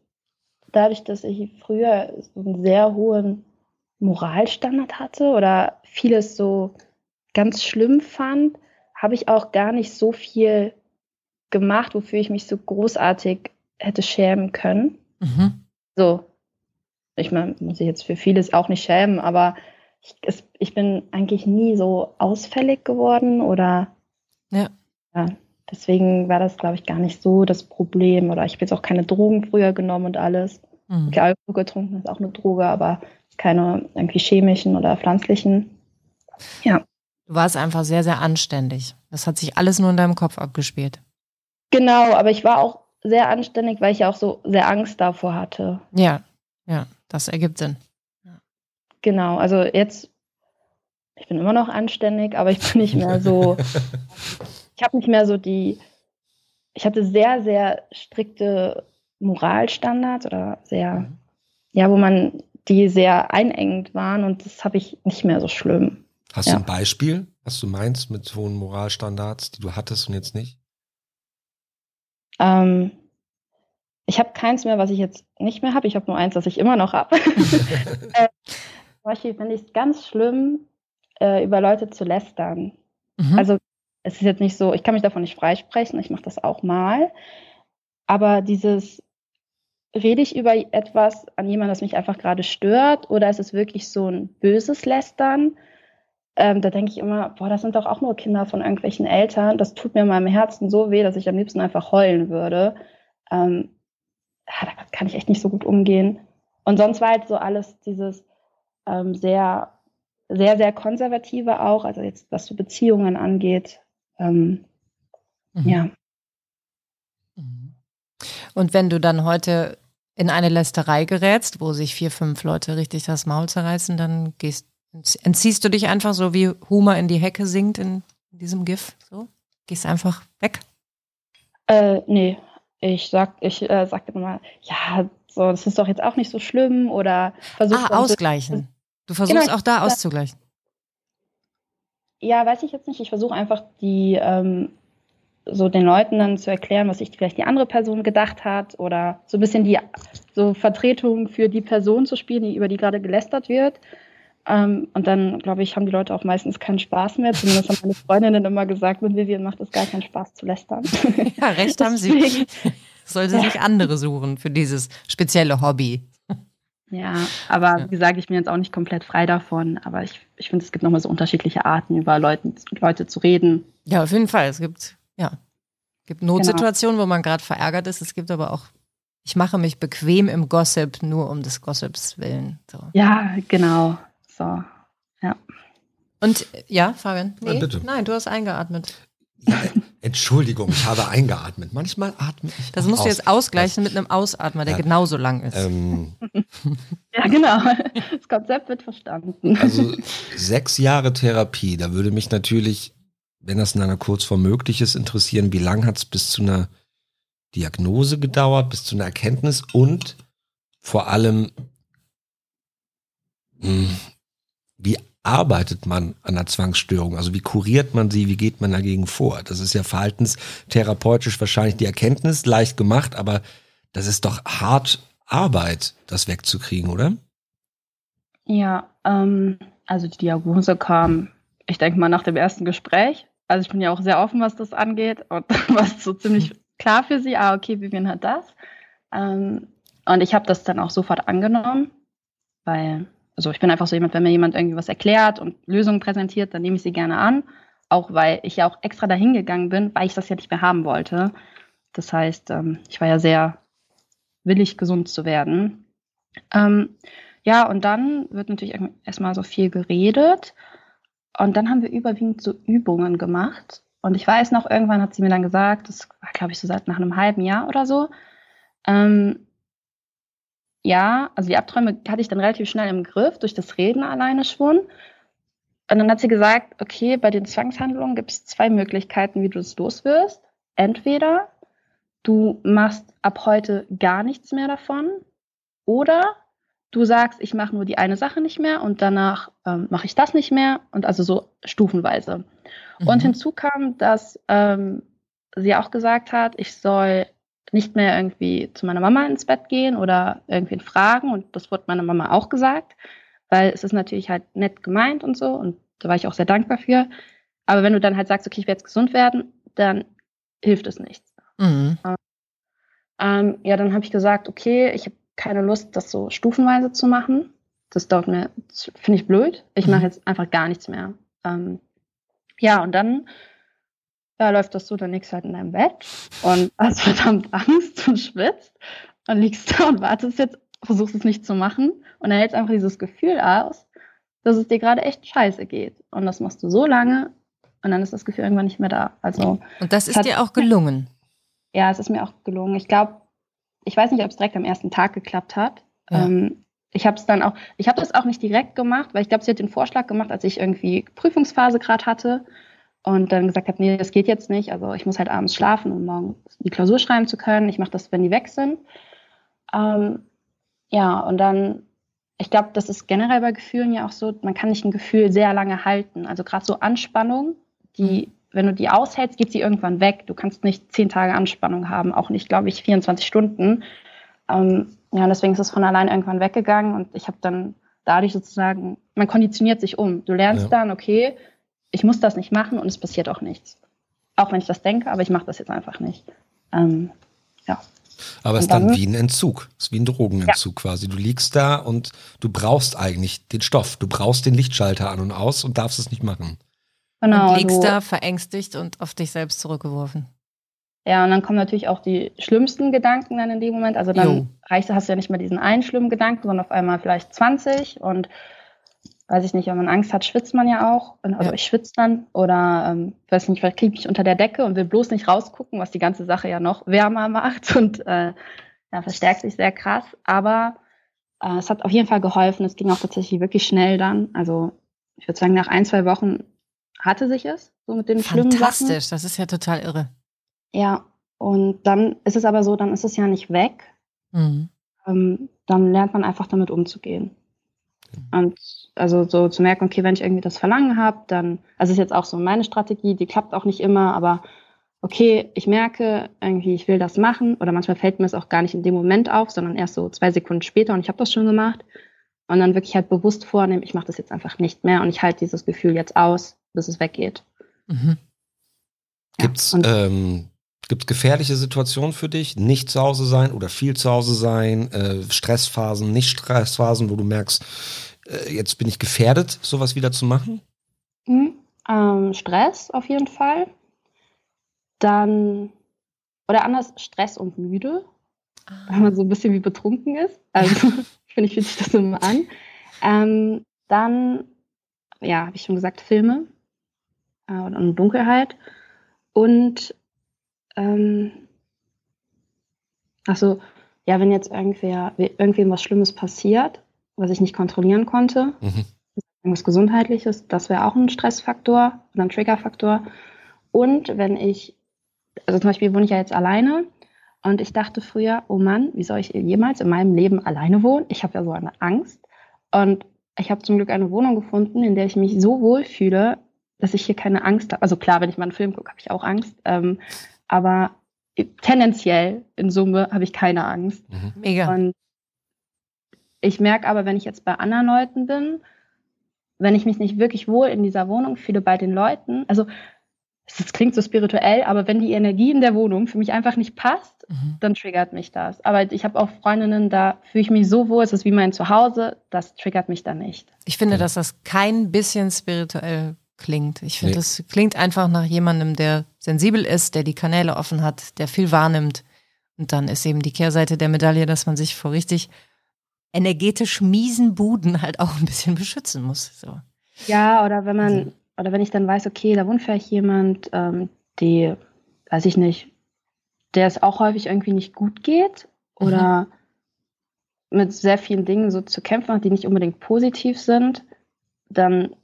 dadurch, dass ich früher so einen sehr hohen Moralstandard hatte oder vieles so ganz schlimm fand, habe ich auch gar nicht so viel gemacht, wofür ich mich so großartig hätte schämen können. Mhm. So, ich meine, muss ich jetzt für vieles auch nicht schämen, aber ich, es, ich bin eigentlich nie so ausfällig geworden oder ja. ja. Deswegen war das, glaube ich, gar nicht so das Problem. Oder ich habe jetzt auch keine Drogen früher genommen und alles. Mhm. Alkohol getrunken ist auch eine Droge, aber keine irgendwie chemischen oder pflanzlichen. Ja. Du warst einfach sehr, sehr anständig. Das hat sich alles nur in deinem Kopf abgespielt. Genau, aber ich war auch sehr anständig, weil ich ja auch so sehr Angst davor hatte. Ja, ja, das ergibt Sinn. Genau, also jetzt, ich bin immer noch anständig, aber ich bin nicht mehr so, ich habe nicht mehr so die, ich hatte sehr, sehr strikte Moralstandards oder sehr, mhm. ja, wo man die sehr einengend waren und das habe ich nicht mehr so schlimm. Hast ja. du ein Beispiel, was du meinst mit hohen Moralstandards, die du hattest und jetzt nicht? Ähm, ich habe keins mehr, was ich jetzt nicht mehr habe. Ich habe nur eins, das ich immer noch habe. äh, zum Beispiel finde ich es ganz schlimm, äh, über Leute zu lästern. Mhm. Also es ist jetzt nicht so, ich kann mich davon nicht freisprechen, ich mache das auch mal. Aber dieses, rede ich über etwas an jemanden, das mich einfach gerade stört, oder ist es wirklich so ein böses Lästern? Ähm, da denke ich immer, boah, das sind doch auch nur Kinder von irgendwelchen Eltern. Das tut mir in meinem Herzen so weh, dass ich am liebsten einfach heulen würde. Ähm, ja, da kann ich echt nicht so gut umgehen. Und sonst war halt so alles dieses ähm, sehr, sehr, sehr konservative auch, also jetzt was so Beziehungen angeht. Ähm, mhm. Ja. Mhm. Und wenn du dann heute in eine Lästerei gerätst, wo sich vier, fünf Leute richtig das Maul zerreißen, dann gehst, entziehst du dich einfach so, wie Huma in die Hecke singt in diesem GIF. So? Gehst einfach weg? Äh, nee, ich sag, ich äh, sagte immer, ja, so, das ist doch jetzt auch nicht so schlimm oder versuch Ah, ausgleichen. Du versuchst genau, auch da auszugleichen. Ja, weiß ich jetzt nicht. Ich versuche einfach die ähm, so den Leuten dann zu erklären, was sich vielleicht die andere Person gedacht hat oder so ein bisschen die so Vertretung für die Person zu spielen, die, über die gerade gelästert wird. Ähm, und dann, glaube ich, haben die Leute auch meistens keinen Spaß mehr. Zumindest haben meine Freundinnen immer gesagt, mit Vivian macht es gar keinen Spaß zu lästern. Ja, recht haben sie. Sollte ja. sich andere suchen für dieses spezielle Hobby. Ja, aber ja. wie gesagt, ich bin jetzt auch nicht komplett frei davon. Aber ich, ich finde, es gibt nochmal so unterschiedliche Arten, über Leute, Leute zu reden. Ja, auf jeden Fall. Es gibt, ja, gibt Notsituationen, genau. wo man gerade verärgert ist. Es gibt aber auch, ich mache mich bequem im Gossip, nur um des Gossips willen. So. Ja, genau. So, ja. Und ja, Fabian? Nee, ja, Nein, du hast eingeatmet. Ja, Entschuldigung, ich habe eingeatmet. Manchmal atme ich. Das musst aus. du jetzt ausgleichen mit einem Ausatmer, der ja. genauso lang ist. Ähm, ja, genau. Das Konzept wird verstanden. Also sechs Jahre Therapie, da würde mich natürlich, wenn das in einer Kurzform möglich ist, interessieren, wie lange hat es bis zu einer Diagnose gedauert, bis zu einer Erkenntnis und vor allem, hm, wie arbeitet man an der Zwangsstörung? Also wie kuriert man sie? Wie geht man dagegen vor? Das ist ja verhaltenstherapeutisch wahrscheinlich die Erkenntnis, leicht gemacht, aber das ist doch hart Arbeit, das wegzukriegen, oder? Ja, ähm, also die Diagnose kam, ich denke mal, nach dem ersten Gespräch. Also ich bin ja auch sehr offen, was das angeht. Und war es so ziemlich klar für sie, ah, okay, Vivian hat das. Ähm, und ich habe das dann auch sofort angenommen, weil also ich bin einfach so jemand, wenn mir jemand irgendwie was erklärt und Lösungen präsentiert, dann nehme ich sie gerne an. Auch weil ich ja auch extra dahin gegangen bin, weil ich das ja nicht mehr haben wollte. Das heißt, ähm, ich war ja sehr willig, gesund zu werden. Ähm, ja, und dann wird natürlich erstmal so viel geredet. Und dann haben wir überwiegend so Übungen gemacht. Und ich weiß noch, irgendwann hat sie mir dann gesagt, das war, glaube ich, so seit nach einem halben Jahr oder so, ähm, ja, also die Abträume hatte ich dann relativ schnell im Griff, durch das Reden alleine schon. Und dann hat sie gesagt, okay, bei den Zwangshandlungen gibt es zwei Möglichkeiten, wie du es loswirst. Entweder du machst ab heute gar nichts mehr davon oder du sagst, ich mache nur die eine Sache nicht mehr und danach ähm, mache ich das nicht mehr und also so stufenweise. Mhm. Und hinzu kam, dass ähm, sie auch gesagt hat, ich soll nicht mehr irgendwie zu meiner Mama ins Bett gehen oder irgendwen fragen und das wurde meiner Mama auch gesagt, weil es ist natürlich halt nett gemeint und so und da war ich auch sehr dankbar für. Aber wenn du dann halt sagst, okay, ich werde jetzt gesund werden, dann hilft es nichts. Mhm. Ähm, ja, dann habe ich gesagt, okay, ich habe keine Lust, das so stufenweise zu machen. Das dauert mir, finde ich blöd. Ich mache mhm. jetzt einfach gar nichts mehr. Ähm, ja, und dann ja, läuft das so, dann liegst du halt in deinem Bett und hast verdammt Angst und schwitzt und liegst da und wartest jetzt, versuchst es nicht zu machen und dann hältst einfach dieses Gefühl aus, dass es dir gerade echt scheiße geht. Und das machst du so lange und dann ist das Gefühl irgendwann nicht mehr da. Also, und das ist hat, dir auch gelungen? Ja, es ist mir auch gelungen. Ich glaube, ich weiß nicht, ob es direkt am ersten Tag geklappt hat. Ja. Ähm, ich habe es dann auch, ich habe das auch nicht direkt gemacht, weil ich glaube, sie hat den Vorschlag gemacht, als ich irgendwie Prüfungsphase gerade hatte und dann gesagt habe, nee, das geht jetzt nicht. Also ich muss halt abends schlafen, um morgen die Klausur schreiben zu können. Ich mache das, wenn die weg sind. Ähm, ja, und dann, ich glaube, das ist generell bei Gefühlen ja auch so, man kann nicht ein Gefühl sehr lange halten. Also gerade so Anspannung, die mhm wenn du die aushältst, geht sie irgendwann weg. Du kannst nicht zehn Tage Anspannung haben, auch nicht, glaube ich, 24 Stunden. Ähm, ja, deswegen ist es von allein irgendwann weggegangen und ich habe dann dadurch sozusagen, man konditioniert sich um. Du lernst ja. dann, okay, ich muss das nicht machen und es passiert auch nichts. Auch wenn ich das denke, aber ich mache das jetzt einfach nicht. Ähm, ja. Aber es ist dann, dann, wie ein Entzug, es ist wie ein Drogenentzug ja. quasi. Du liegst da und du brauchst eigentlich den Stoff, du brauchst den Lichtschalter an und aus und darfst es nicht machen. Genau. Und liegst da verängstigt und auf dich selbst zurückgeworfen. Ja, und dann kommen natürlich auch die schlimmsten Gedanken dann in dem Moment. Also dann jo. reicht, hast du ja nicht mehr diesen einen schlimmen Gedanken, sondern auf einmal vielleicht 20 und weiß ich nicht, wenn man Angst hat, schwitzt man ja auch. Also ja. ich schwitze dann oder ähm, weiß nicht, vielleicht kriege ich mich unter der Decke und will bloß nicht rausgucken, was die ganze Sache ja noch wärmer macht und äh, ja, verstärkt sich sehr krass. Aber äh, es hat auf jeden Fall geholfen. Es ging auch tatsächlich wirklich schnell dann. Also ich würde sagen, nach ein, zwei Wochen hatte sich es, so mit den schlimmen Sachen. Fantastisch, das ist ja total irre. Ja, und dann ist es aber so, dann ist es ja nicht weg. Mhm. Ähm, dann lernt man einfach damit umzugehen. Und also so zu merken, okay, wenn ich irgendwie das Verlangen habe, dann, also ist jetzt auch so meine Strategie, die klappt auch nicht immer, aber okay, ich merke irgendwie, ich will das machen oder manchmal fällt mir es auch gar nicht in dem Moment auf, sondern erst so zwei Sekunden später und ich habe das schon gemacht und dann wirklich halt bewusst vornehmen, ich mache das jetzt einfach nicht mehr und ich halte dieses Gefühl jetzt aus bis es weggeht. Mhm. Ja, Gibt's, ähm, Gibt gefährliche Situationen für dich? Nicht zu Hause sein oder viel zu Hause sein? Äh, Stressphasen, nicht Stressphasen, wo du merkst, jetzt bin ich gefährdet, sowas wieder zu machen? Mhm. Ähm, Stress auf jeden Fall. Dann, oder anders, Stress und müde. Ah. Wenn man so ein bisschen wie betrunken ist. Also, finde ich, fühlt sich das immer an. Ähm, dann, ja, habe ich schon gesagt, Filme äh, und Dunkelheit. Und ähm, also ja, wenn jetzt irgendwer, irgendwem was Schlimmes passiert, was ich nicht kontrollieren konnte, mhm. irgendwas Gesundheitliches, das wäre auch ein Stressfaktor oder ein Triggerfaktor. Und wenn ich, also zum Beispiel wohne ich ja jetzt alleine und ich dachte früher, oh Mann, wie soll ich jemals in meinem Leben alleine wohnen? Ich habe ja so eine Angst. Und ich habe zum Glück eine Wohnung gefunden, in der ich mich so wohl fühle, dass ich hier keine Angst habe. Also klar, wenn ich mal einen Film gucke, habe ich auch Angst. Ähm, aber tendenziell in Summe habe ich keine Angst. Mhm. Mega. Und ich merke aber, wenn ich jetzt bei anderen Leuten bin, wenn ich mich nicht wirklich wohl in dieser Wohnung fühle bei den Leuten, also das klingt so spirituell, aber wenn die Energie in der Wohnung für mich einfach nicht passt, mhm. dann triggert mich das. Aber ich habe auch Freundinnen, da fühle ich mich so wohl, es ist wie mein Zuhause, das triggert mich dann nicht. Ich finde, dass das kein bisschen spirituell klingt. Ich finde, nee. das klingt einfach nach jemandem, der sensibel ist, der die Kanäle offen hat, der viel wahrnimmt. Und dann ist eben die Kehrseite der Medaille, dass man sich vor richtig energetisch miesen Buden halt auch ein bisschen beschützen muss. So. Ja, oder wenn man, also. oder wenn ich dann weiß, okay, da wohnt vielleicht jemand, ähm, die, weiß ich nicht, der es auch häufig irgendwie nicht gut geht oder mhm. mit sehr vielen Dingen so zu kämpfen hat, die nicht unbedingt positiv sind, dann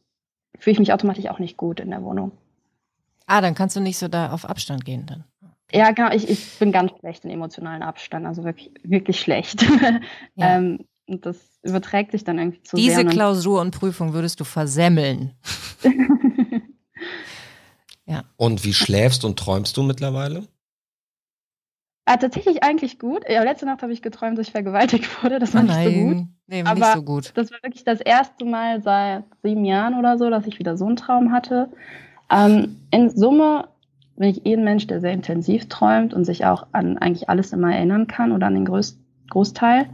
fühle ich mich automatisch auch nicht gut in der Wohnung. Ah, dann kannst du nicht so da auf Abstand gehen dann. Ja, genau. Ich, ich bin ganz schlecht in emotionalen Abstand, also wirklich, wirklich schlecht. Ja. ähm, Und das überträgt sich dann irgendwie zu Diese sehr. Klausur und Prüfung würdest du versemmeln. Und wie schläfst und träumst du mittlerweile? Ah, tatsächlich eigentlich gut. Ja, letzte Nacht habe ich geträumt, dass ich vergewaltigt wurde. Das war nicht so gut. nee, nicht Aber- so gut. Das war wirklich das erste Mal seit sieben Jahren oder so, dass ich wieder so einen Traum hatte. Ähm, in Summe bin ich eh ein Mensch, der sehr intensiv träumt und sich auch an eigentlich alles immer erinnern kann oder an den Groß Großteil.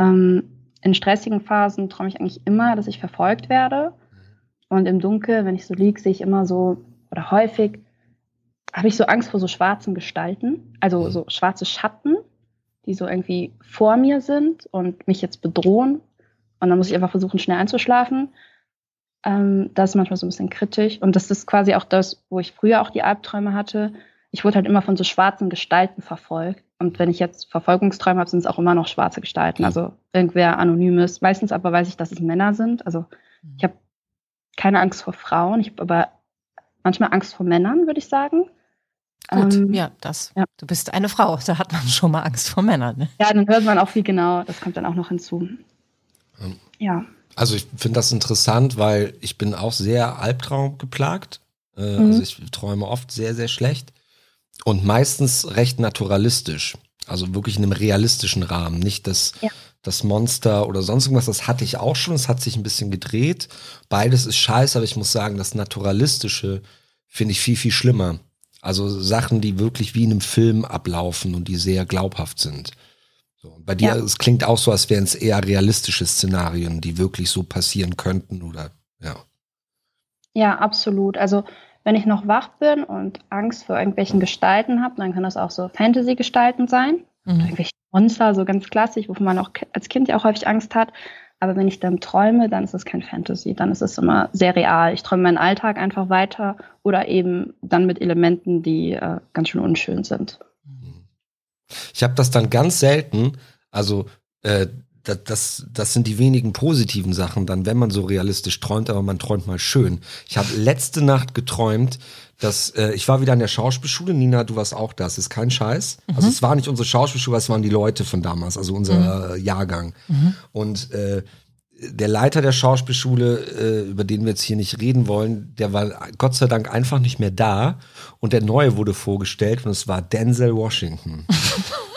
Ähm, in stressigen Phasen träume ich eigentlich immer, dass ich verfolgt werde. Und im Dunkeln, wenn ich so liege, sehe ich immer so, oder häufig, habe ich so Angst vor so schwarzen Gestalten, also so schwarze Schatten, die so irgendwie vor mir sind und mich jetzt bedrohen. Und dann muss ich einfach versuchen, schnell einzuschlafen. Ähm, das ist manchmal so ein bisschen kritisch. Und das ist quasi auch das, wo ich früher auch die Albträume hatte. Ich wurde halt immer von so schwarzen Gestalten verfolgt. Und wenn ich jetzt Verfolgungsträume habe, sind es auch immer noch schwarze Gestalten. Also irgendwer Anonymes. Meistens aber weiß ich, dass es Männer sind. Also ich habe keine Angst vor Frauen. Ich habe aber manchmal Angst vor Männern, würde ich sagen. Gut, Ähm, ja, das. ja. Du bist eine Frau, da hat man schon mal Angst vor Männern. Ne? Ja, dann hört man auch viel genau. Das kommt dann auch noch hinzu. Ähm. Ja. Also ich finde das interessant, weil ich bin auch sehr Albtraum geplagt. Äh, Mhm. Also ich träume oft sehr, sehr schlecht und meistens recht naturalistisch. Also wirklich in einem realistischen Rahmen. Nicht das, Ja. das Monster oder sonst irgendwas, das hatte ich auch schon. Es hat sich ein bisschen gedreht. Beides ist scheiße, aber ich muss sagen, das Naturalistische finde ich viel, viel schlimmer. Also Sachen, die wirklich wie in einem Film ablaufen und die sehr glaubhaft sind. So, bei dir, Ja. es klingt auch so, als wären es eher realistische Szenarien, die wirklich so passieren könnten oder ja. Ja, absolut. Also wenn ich noch wach bin und Angst vor irgendwelchen Gestalten habe, dann können das auch so Fantasy-Gestalten sein. Mhm. Irgendwelche Monster, so ganz klassisch, wovon man auch als Kind ja auch häufig Angst hat. Aber wenn ich dann träume, dann ist es kein Fantasy, dann ist es immer sehr real. Ich träume meinen Alltag einfach weiter oder eben dann mit Elementen, die äh, ganz schön unschön sind. Ich habe das dann ganz selten, also äh, das, das, das sind die wenigen positiven Sachen dann, wenn man so realistisch träumt, aber man träumt mal schön. Ich habe letzte Nacht geträumt, dass äh, ich war wieder an der Schauspielschule. Nina, du warst auch da. Es ist kein Scheiß. Also es war nicht unsere Schauspielschule, es waren die Leute von damals, also unser äh, Jahrgang. Und äh, der Leiter der Schauspielschule, äh, über den wir jetzt hier nicht reden wollen, der war Gott sei Dank einfach nicht mehr da. Und der neue wurde vorgestellt und es war Denzel Washington.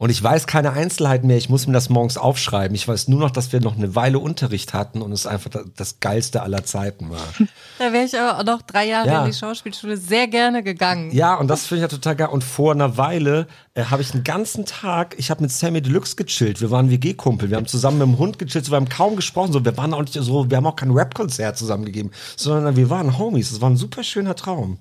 Und ich weiß keine Einzelheiten mehr. Ich muss mir das morgens aufschreiben. Ich weiß nur noch, dass wir noch eine Weile Unterricht hatten und es einfach das, geilste aller Zeiten war. Da wäre ich aber auch noch drei Jahre Ja. in die Schauspielschule sehr gerne gegangen. Ja, und das finde ich ja total geil. Und vor einer Weile äh, habe ich den ganzen Tag, ich habe mit Sammy Deluxe gechillt. Wir waren WG-Kumpel. Wir haben zusammen mit dem Hund gechillt. So, wir haben kaum gesprochen. So, wir waren auch nicht so, wir haben auch kein Rap-Konzert zusammengegeben, sondern wir waren Homies. Es war ein super schöner Traum.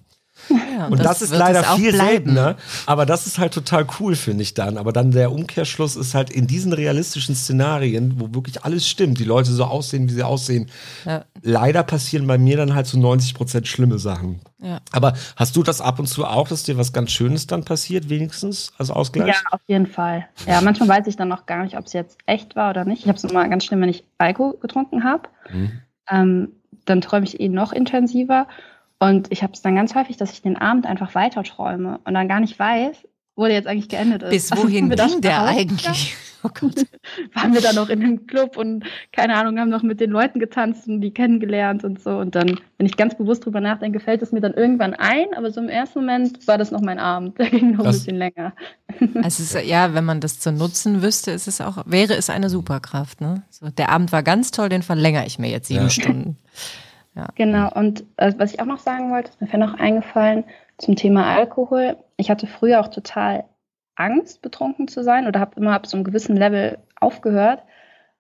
Ja, Und das, ist wird leider es auch viel bleiben. seltener. Aber das ist halt total cool, finde ich dann. Aber dann der Umkehrschluss ist halt in diesen realistischen Szenarien, wo wirklich alles stimmt, die Leute so aussehen, wie sie aussehen. Ja. Leider passieren bei mir dann halt so 90 Prozent schlimme Sachen. Ja. Aber hast du das ab und zu auch, dass dir was ganz Schönes dann passiert, wenigstens als Ausgleich? Ja, auf jeden Fall. Ja, manchmal weiß ich dann noch gar nicht, ob es jetzt echt war oder nicht. Ich habe es immer ganz schlimm, wenn ich Alkohol getrunken habe. Mhm. Ähm, dann träume ich eh noch intensiver. Und ich habe es dann ganz häufig, dass ich den Abend einfach weiter träume und dann gar nicht weiß, wo der jetzt eigentlich geendet ist. Bis Also, wohin da ging der eigentlich? Oh Gott. waren wir dann noch in einem Club und keine Ahnung, haben noch mit den Leuten getanzt und die kennengelernt und so. Und dann, wenn ich ganz bewusst drüber nachdenke, fällt es mir dann irgendwann ein, aber so im ersten Moment war das noch mein Abend. Der ging noch Das- ein bisschen länger. Es ist, ja, wenn man das zu nutzen wüsste, ist es auch, wäre es eine Superkraft. Ne? So, der Abend war ganz toll, den verlängere ich mir jetzt sieben Ja. Stunden. Genau, und äh, was ich auch noch sagen wollte, ist mir vorhin noch eingefallen zum Thema Alkohol. Ich hatte früher auch total Angst, betrunken zu sein oder habe immer ab so einem gewissen Level aufgehört,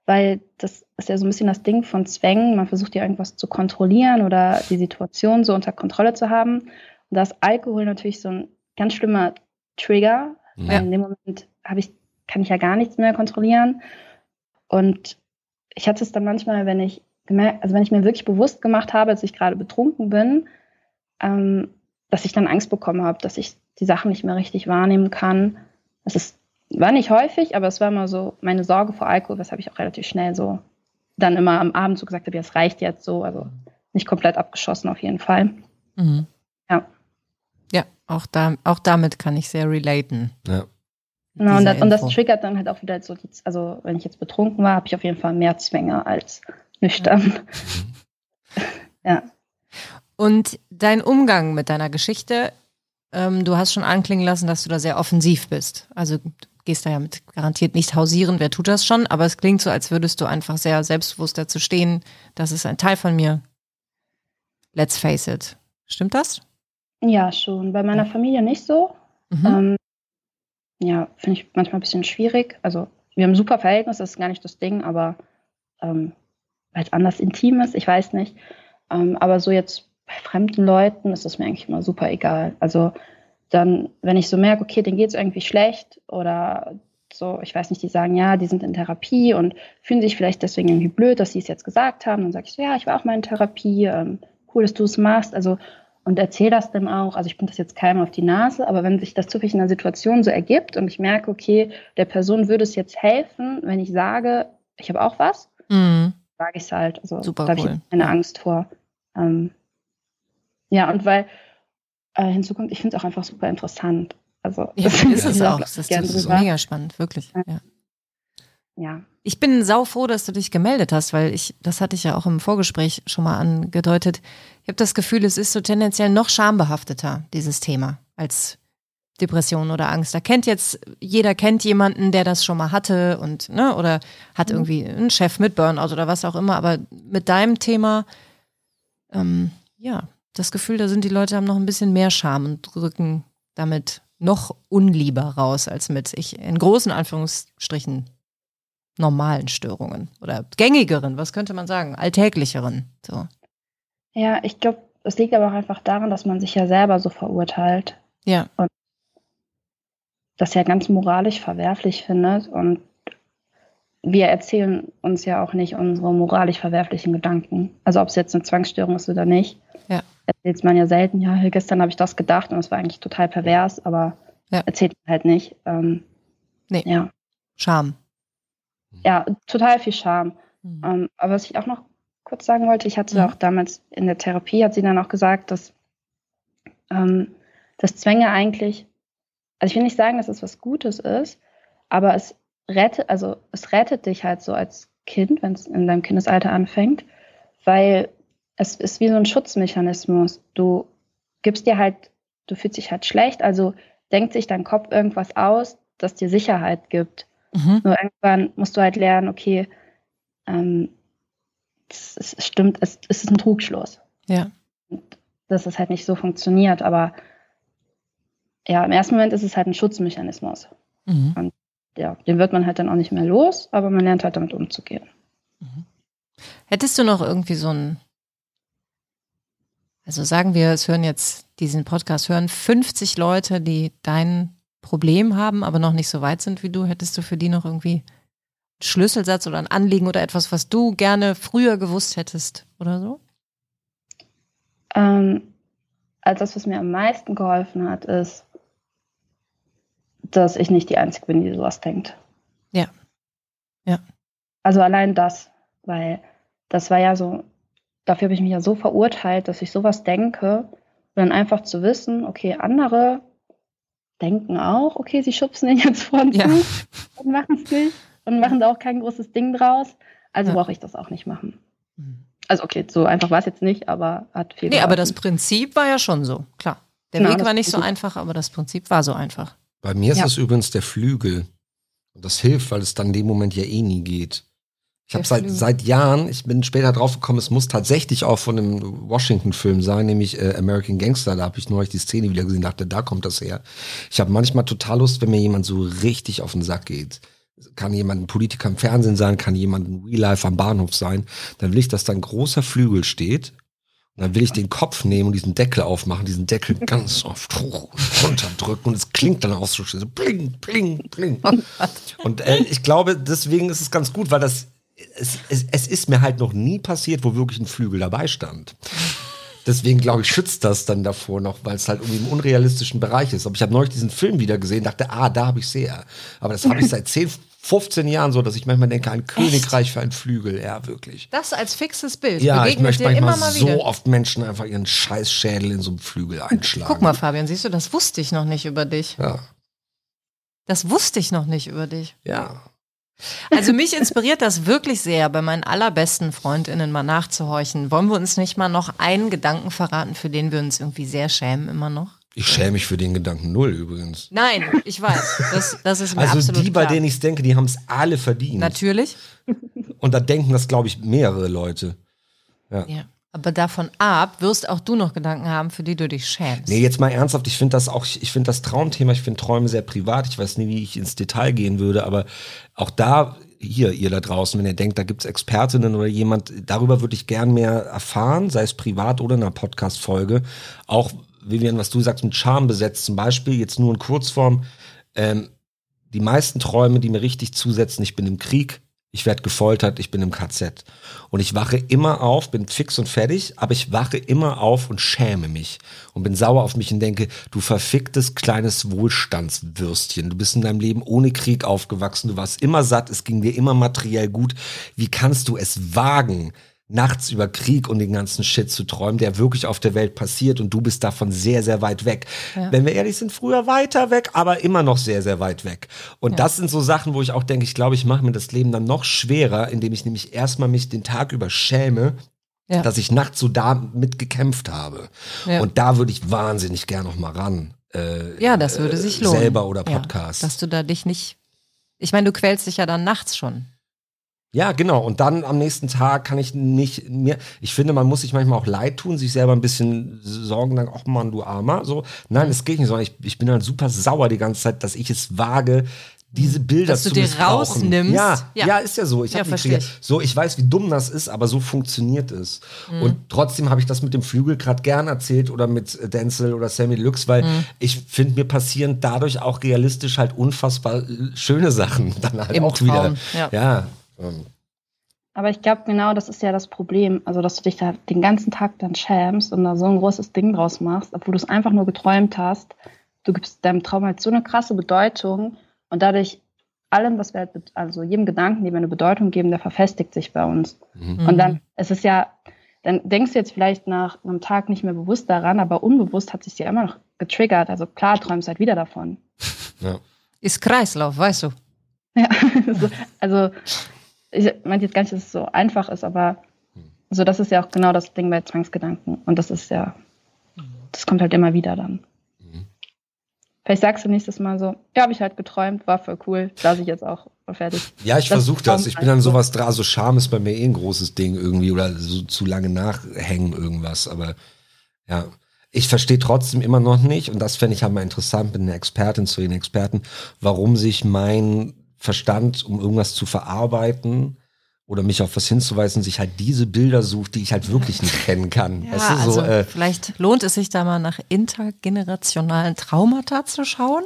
weil das ist ja so ein bisschen das Ding von Zwängen. Man versucht ja irgendwas zu kontrollieren oder die Situation so unter Kontrolle zu haben. Und da ist Alkohol natürlich so ein ganz schlimmer Trigger, Ja. weil in dem Moment habe ich, kann ich ja gar nichts mehr kontrollieren. Und ich hatte es dann manchmal, wenn ich also wenn ich mir wirklich bewusst gemacht habe, dass ich gerade betrunken bin, ähm, dass ich dann Angst bekommen habe, dass ich die Sachen nicht mehr richtig wahrnehmen kann. Es ist, war nicht häufig, aber es war immer so meine Sorge vor Alkohol, weshalb ich auch relativ schnell so dann immer am Abend so gesagt habe, ja, es reicht jetzt so, also nicht komplett abgeschossen auf jeden Fall. Mhm. Ja. Ja, auch, da, auch damit kann ich sehr relaten. Ja. Genau, und das, und das, triggert dann halt auch wieder so, die, also wenn ich jetzt betrunken war, habe ich auf jeden Fall mehr Zwänge als nüchtern. ja. Und dein Umgang mit deiner Geschichte, ähm, du hast schon anklingen lassen, dass du da sehr offensiv bist. Also du gehst da ja mit garantiert nicht hausieren, wer tut das schon, aber es klingt so, als würdest du einfach sehr selbstbewusst dazu stehen, das ist ein Teil von mir. Let's face it. Stimmt das? Ja, schon. Bei meiner Familie nicht so. Mhm. Ähm, ja, finde ich manchmal ein bisschen schwierig. Also wir haben ein super Verhältnis, das ist gar nicht das Ding, aber ähm, weil es anders intim ist, ich weiß nicht. Ähm, aber so jetzt bei fremden Leuten ist es mir eigentlich immer super egal. Also dann, wenn ich so merke, okay, denen geht es irgendwie schlecht oder so, ich weiß nicht, die sagen, ja, die sind in Therapie und fühlen sich vielleicht deswegen irgendwie blöd, dass sie es jetzt gesagt haben. Dann sage ich so, ja, ich war auch mal in Therapie, ähm, cool, dass du es machst. Also und erzähle das dann auch. Also ich bin das jetzt keinem auf die Nase, aber wenn sich das zufällig in einer Situation so ergibt und ich merke, okay, der Person würde es jetzt helfen, wenn ich sage, ich habe auch was, mhm. Sage ich es halt. Also Super da habe cool. ich keine Angst vor. Ähm, ja, und weil äh, hinzu kommt, ich finde es auch einfach super interessant. Also ja, das ist es auch. Das ist, das ist mega spannend, wirklich. Ja. ja. Ich bin sau froh, dass du dich gemeldet hast, weil ich, das hatte ich ja auch im Vorgespräch schon mal angedeutet. Ich habe das Gefühl, es ist so tendenziell noch schambehafteter, dieses Thema, als Depression oder Angst. Da kennt jetzt, jeder kennt jemanden, der das schon mal hatte und, ne, oder hat mhm. irgendwie einen Chef mit Burnout oder was auch immer, aber mit deinem Thema, ähm, ja, das Gefühl, da sind die Leute haben noch ein bisschen mehr Scham und drücken damit noch unlieber raus als mit ich in großen Anführungsstrichen normalen Störungen oder gängigeren, was könnte man sagen, alltäglicheren. So. Ja, ich glaube, es liegt aber auch einfach daran, dass man sich ja selber so verurteilt. Ja. Und das ja ganz moralisch verwerflich findet. Und wir erzählen uns ja auch nicht unsere moralisch verwerflichen Gedanken. Also ob es jetzt eine Zwangsstörung ist oder nicht. Ja. Erzählt man ja selten, ja, gestern habe ich das gedacht und es war eigentlich total pervers, aber ja. erzählt man halt nicht. Ähm, nee. Ja. Scham. Ja, total viel Scham. Mhm. Ähm, aber was ich auch noch kurz sagen wollte, ich hatte mhm. auch damals in der Therapie, hat sie dann auch gesagt, dass ähm, das Zwänge eigentlich, also ich will nicht sagen, dass es was Gutes ist, aber es rettet, also es rettet dich halt so als Kind, wenn es in deinem Kindesalter anfängt, weil es ist wie so ein Schutzmechanismus. Du gibst dir halt, du fühlst dich halt schlecht, also denkt sich dein Kopf irgendwas aus, das dir Sicherheit gibt. Mhm. Nur irgendwann musst du halt lernen, okay, ähm, es, es stimmt, es, es, ist ein Trugschluss. Ja. Und dass es halt nicht so funktioniert, aber ja, im ersten Moment ist es halt ein Schutzmechanismus. Mhm. Und ja, den wird man halt dann auch nicht mehr los, aber man lernt halt damit umzugehen. Mhm. Hättest du noch irgendwie so ein, also sagen wir, es hören jetzt diesen Podcast, hören 50 Leute, die dein Problem haben, aber noch nicht so weit sind wie du, hättest du für die noch irgendwie Schlüsselsatz oder ein Anliegen oder etwas, was du gerne früher gewusst hättest oder so? Ähm, also das, was mir am meisten geholfen hat, ist, dass ich nicht die Einzige bin, die sowas denkt. Ja. Ja. Also allein das, weil das war ja so, dafür habe ich mich ja so verurteilt, dass ich sowas denke. Und dann einfach zu wissen, okay, andere denken auch, okay, sie schubsen ihn jetzt vor ja. und machen es nicht und machen da auch kein großes Ding draus. Also ja. brauche ich das auch nicht machen. Mhm. Also okay, so einfach war es jetzt nicht, aber hat viel. Nee, geholfen. aber das Prinzip war ja schon so, klar. Der genau, Weg war nicht so einfach, aber das Prinzip war so einfach. Bei mir ist ja. es übrigens der Flügel. Und das hilft, weil es dann in dem Moment ja eh nie geht. Ich habe seit, seit Jahren, ich bin später draufgekommen, es muss tatsächlich auch von einem Washington-Film sein, nämlich äh, American Gangster. Da habe ich neulich die Szene wieder gesehen, dachte, da kommt das her. Ich habe manchmal total Lust, wenn mir jemand so richtig auf den Sack geht kann jemand ein Politiker im Fernsehen sein, kann jemand ein Real Life am Bahnhof sein, dann will ich, dass da ein großer Flügel steht. Und dann will ich den Kopf nehmen und diesen Deckel aufmachen, diesen Deckel ganz oft hoch und runterdrücken und es klingt dann auch so schön, so bling, bling, bling. Und äh, ich glaube, deswegen ist es ganz gut, weil das, es, es, es ist mir halt noch nie passiert, wo wirklich ein Flügel dabei stand. Deswegen glaube ich, schützt das dann davor noch, weil es halt irgendwie im unrealistischen Bereich ist. Aber ich habe neulich diesen Film wieder gesehen, dachte, ah, da habe ich sehr. Aber das habe ich seit 10, 15 Jahren so, dass ich manchmal denke, ein Königreich für einen Flügel. Ja, wirklich. Das als fixes Bild. Ja, ich möchte manchmal so oft Menschen einfach ihren Scheißschädel in so einem Flügel einschlagen. Guck mal, Fabian, siehst du, das wusste ich noch nicht über dich. Ja. Das wusste ich noch nicht über dich. Ja. Also mich inspiriert das wirklich sehr, bei meinen allerbesten Freundinnen mal nachzuhorchen. Wollen wir uns nicht mal noch einen Gedanken verraten, für den wir uns irgendwie sehr schämen immer noch? Ich schäme mich für den Gedanken null übrigens. Nein, ich weiß. Das, das ist mir Also absolut die, bei klar. denen ich denke, die haben es alle verdient. Natürlich. Und da denken das, glaube ich, mehrere Leute. Ja. Aber davon ab wirst auch du noch Gedanken haben, für die du dich schämst. Nee, jetzt mal ernsthaft, ich finde das auch, ich finde das Traumthema, ich finde Träume sehr privat. Ich weiß nie, wie ich ins Detail gehen würde, aber auch da, hier, ihr da draußen, wenn ihr denkt, da gibt's Expertinnen oder jemand, darüber würde ich gern mehr erfahren, sei es privat oder in einer Podcast-Folge. Auch, Vivian, was du sagst, mit Charme besetzt zum Beispiel, jetzt nur in Kurzform. Ähm, die meisten Träume, die mir richtig zusetzen, ich bin im Krieg, ich werde gefoltert, ich bin im KZ. Und ich wache immer auf, bin fix und fertig, aber ich wache immer auf und schäme mich und bin sauer auf mich und denke, du verficktes kleines Wohlstandswürstchen. Du bist in deinem Leben ohne Krieg aufgewachsen, du warst immer satt, es ging dir immer materiell gut. Wie kannst du es wagen, nachts über Krieg und den ganzen Shit zu träumen, der wirklich auf der Welt passiert und du bist davon sehr, sehr weit weg. Ja. Wenn wir ehrlich sind, früher weiter weg, aber immer noch sehr, sehr weit weg. Und Ja. das sind so Sachen, wo ich auch denke, ich glaube, ich mache mir das Leben dann noch schwerer, indem ich nämlich erstmal mich den Tag über schäme, Ja. dass ich nachts so damit gekämpft habe. Und da würde ich wahnsinnig gern noch mal ran. Äh, Ja, das würde sich lohnen. Selber oder Podcast. dass du da dich nicht. Ich meine, du quälst dich ja dann nachts schon. Ja, genau. Und dann am nächsten Tag kann ich nicht mir. Ich finde, man muss sich manchmal auch leid tun, sich selber ein bisschen sorgen, dann, ach man, du Armer. So, nein, das geht nicht, sondern ich, ich bin dann super sauer die ganze Zeit, dass ich es wage, diese Bilder Dass du zu dir missbrauchen. rausnimmst. Ja, ja, Ja. ist ja so. Ich Ja, hab die versteh Krieger- ich. So, ich weiß, wie dumm das ist, aber so funktioniert es. Mhm. Und trotzdem habe ich das mit dem Flügel gerade gern erzählt oder mit Denzel oder Sammy Lux, weil Mhm. ich finde, mir passieren dadurch auch realistisch halt unfassbar schöne Sachen dann halt Im auch Traum, wieder. ja. ja ähm, Aber ich glaube, genau das ist ja das Problem. Also, dass du dich da den ganzen Tag dann schämst und da so ein großes Ding draus machst, obwohl du es einfach nur geträumt hast. Du gibst deinem Traum halt so eine krasse Bedeutung und dadurch allem, was wir halt, also jedem Gedanken, dem wir eine Bedeutung geben, der verfestigt sich bei uns. Mhm. Und dann, es ist ja, dann denkst du jetzt vielleicht nach einem Tag nicht mehr bewusst daran, aber unbewusst hat sich dir immer noch getriggert. Also klar, träumst halt wieder davon. ja. Ist Kreislauf, weißt du. Ja, so, also ich meine jetzt gar nicht, dass es so einfach ist, aber so das ist ja auch genau das Ding bei Zwangsgedanken. Und das ist ja, das kommt halt immer wieder dann. Vielleicht sagst du nächstes Mal so, ja, habe ich halt geträumt, war voll cool, lasse ich jetzt auch fertig. Ja, ich versuche das. Ich bin dann also. sowas dran. Also Scham ist bei mir eh ein großes Ding irgendwie oder so zu lange nachhängen irgendwas. Aber ja, ich verstehe trotzdem immer noch nicht, und das fände ich halt mal interessant, bin eine Expertin zu den Experten, warum sich mein Verstand, um irgendwas zu verarbeiten oder mich auf was hinzuweisen, sich halt diese Bilder sucht, die ich halt wirklich nicht kennen kann. Ja, weißt du, also so, äh, vielleicht lohnt es sich da mal nach intergenerationalen Traumata zu schauen.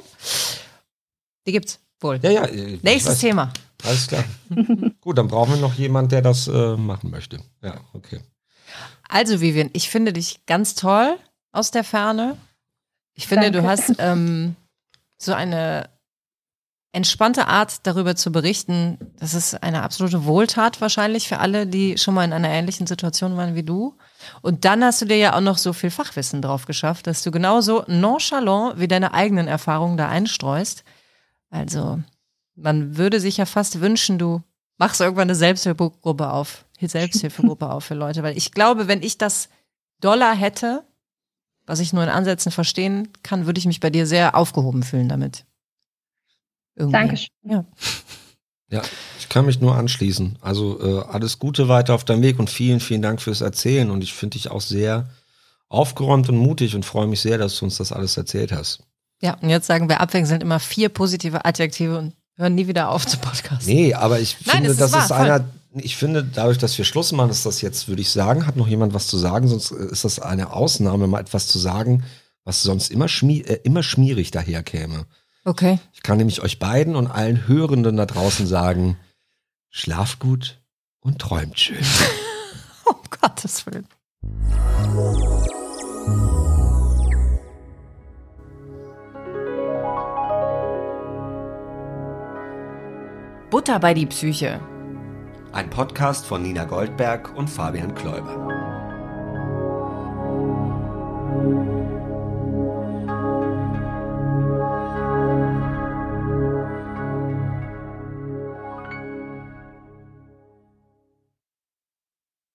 Die gibt's wohl. ja, ja. äh, Nächstes weiß. Thema. Alles klar. Gut, dann brauchen wir noch jemanden, der das äh, machen möchte. Ja, okay. Also Vivian, ich finde dich ganz toll aus der Ferne. Ich finde, du Danke. hast ähm, so eine entspannte Art, darüber zu berichten. Das ist eine absolute Wohltat wahrscheinlich für alle, die schon mal in einer ähnlichen Situation waren wie du. Und dann hast du dir ja auch noch so viel Fachwissen drauf geschafft, dass du genauso nonchalant wie deine eigenen Erfahrungen da einstreust. Also, man würde sich ja fast wünschen, du machst irgendwann eine Selbsthilfegruppe auf, Selbsthilfegruppe auf für Leute, weil ich glaube, wenn ich das Dollar hätte, was ich nur in Ansätzen verstehen kann, würde ich mich bei dir sehr aufgehoben fühlen damit. Irgendwie. Dankeschön. Ja. Ja, ich kann mich nur anschließen. Also äh, alles Gute weiter auf deinem Weg und vielen, vielen Dank fürs Erzählen. Und ich finde dich auch sehr aufgeräumt und mutig und freue mich sehr, dass du uns das alles erzählt hast. Ja, und jetzt sagen wir abwechselnd immer vier positive Adjektive und hören nie wieder auf zu podcasten. Nee, aber ich Nein, finde, ist das wahr, ist voll. einer, ich finde, dadurch, dass wir Schluss machen, ist das jetzt, würde ich sagen, hat noch jemand was zu sagen, sonst äh, ist das eine Ausnahme, mal etwas zu sagen, was sonst immer, schmi äh, immer schmierig daherkäme. Okay. Ich kann nämlich euch beiden und allen Hörenden da draußen sagen, schlaf gut und träumt schön. um Gottes Willen. Butter bei die Psyche. Ein Podcast von Nina Goldberg und Fabian Kläuber.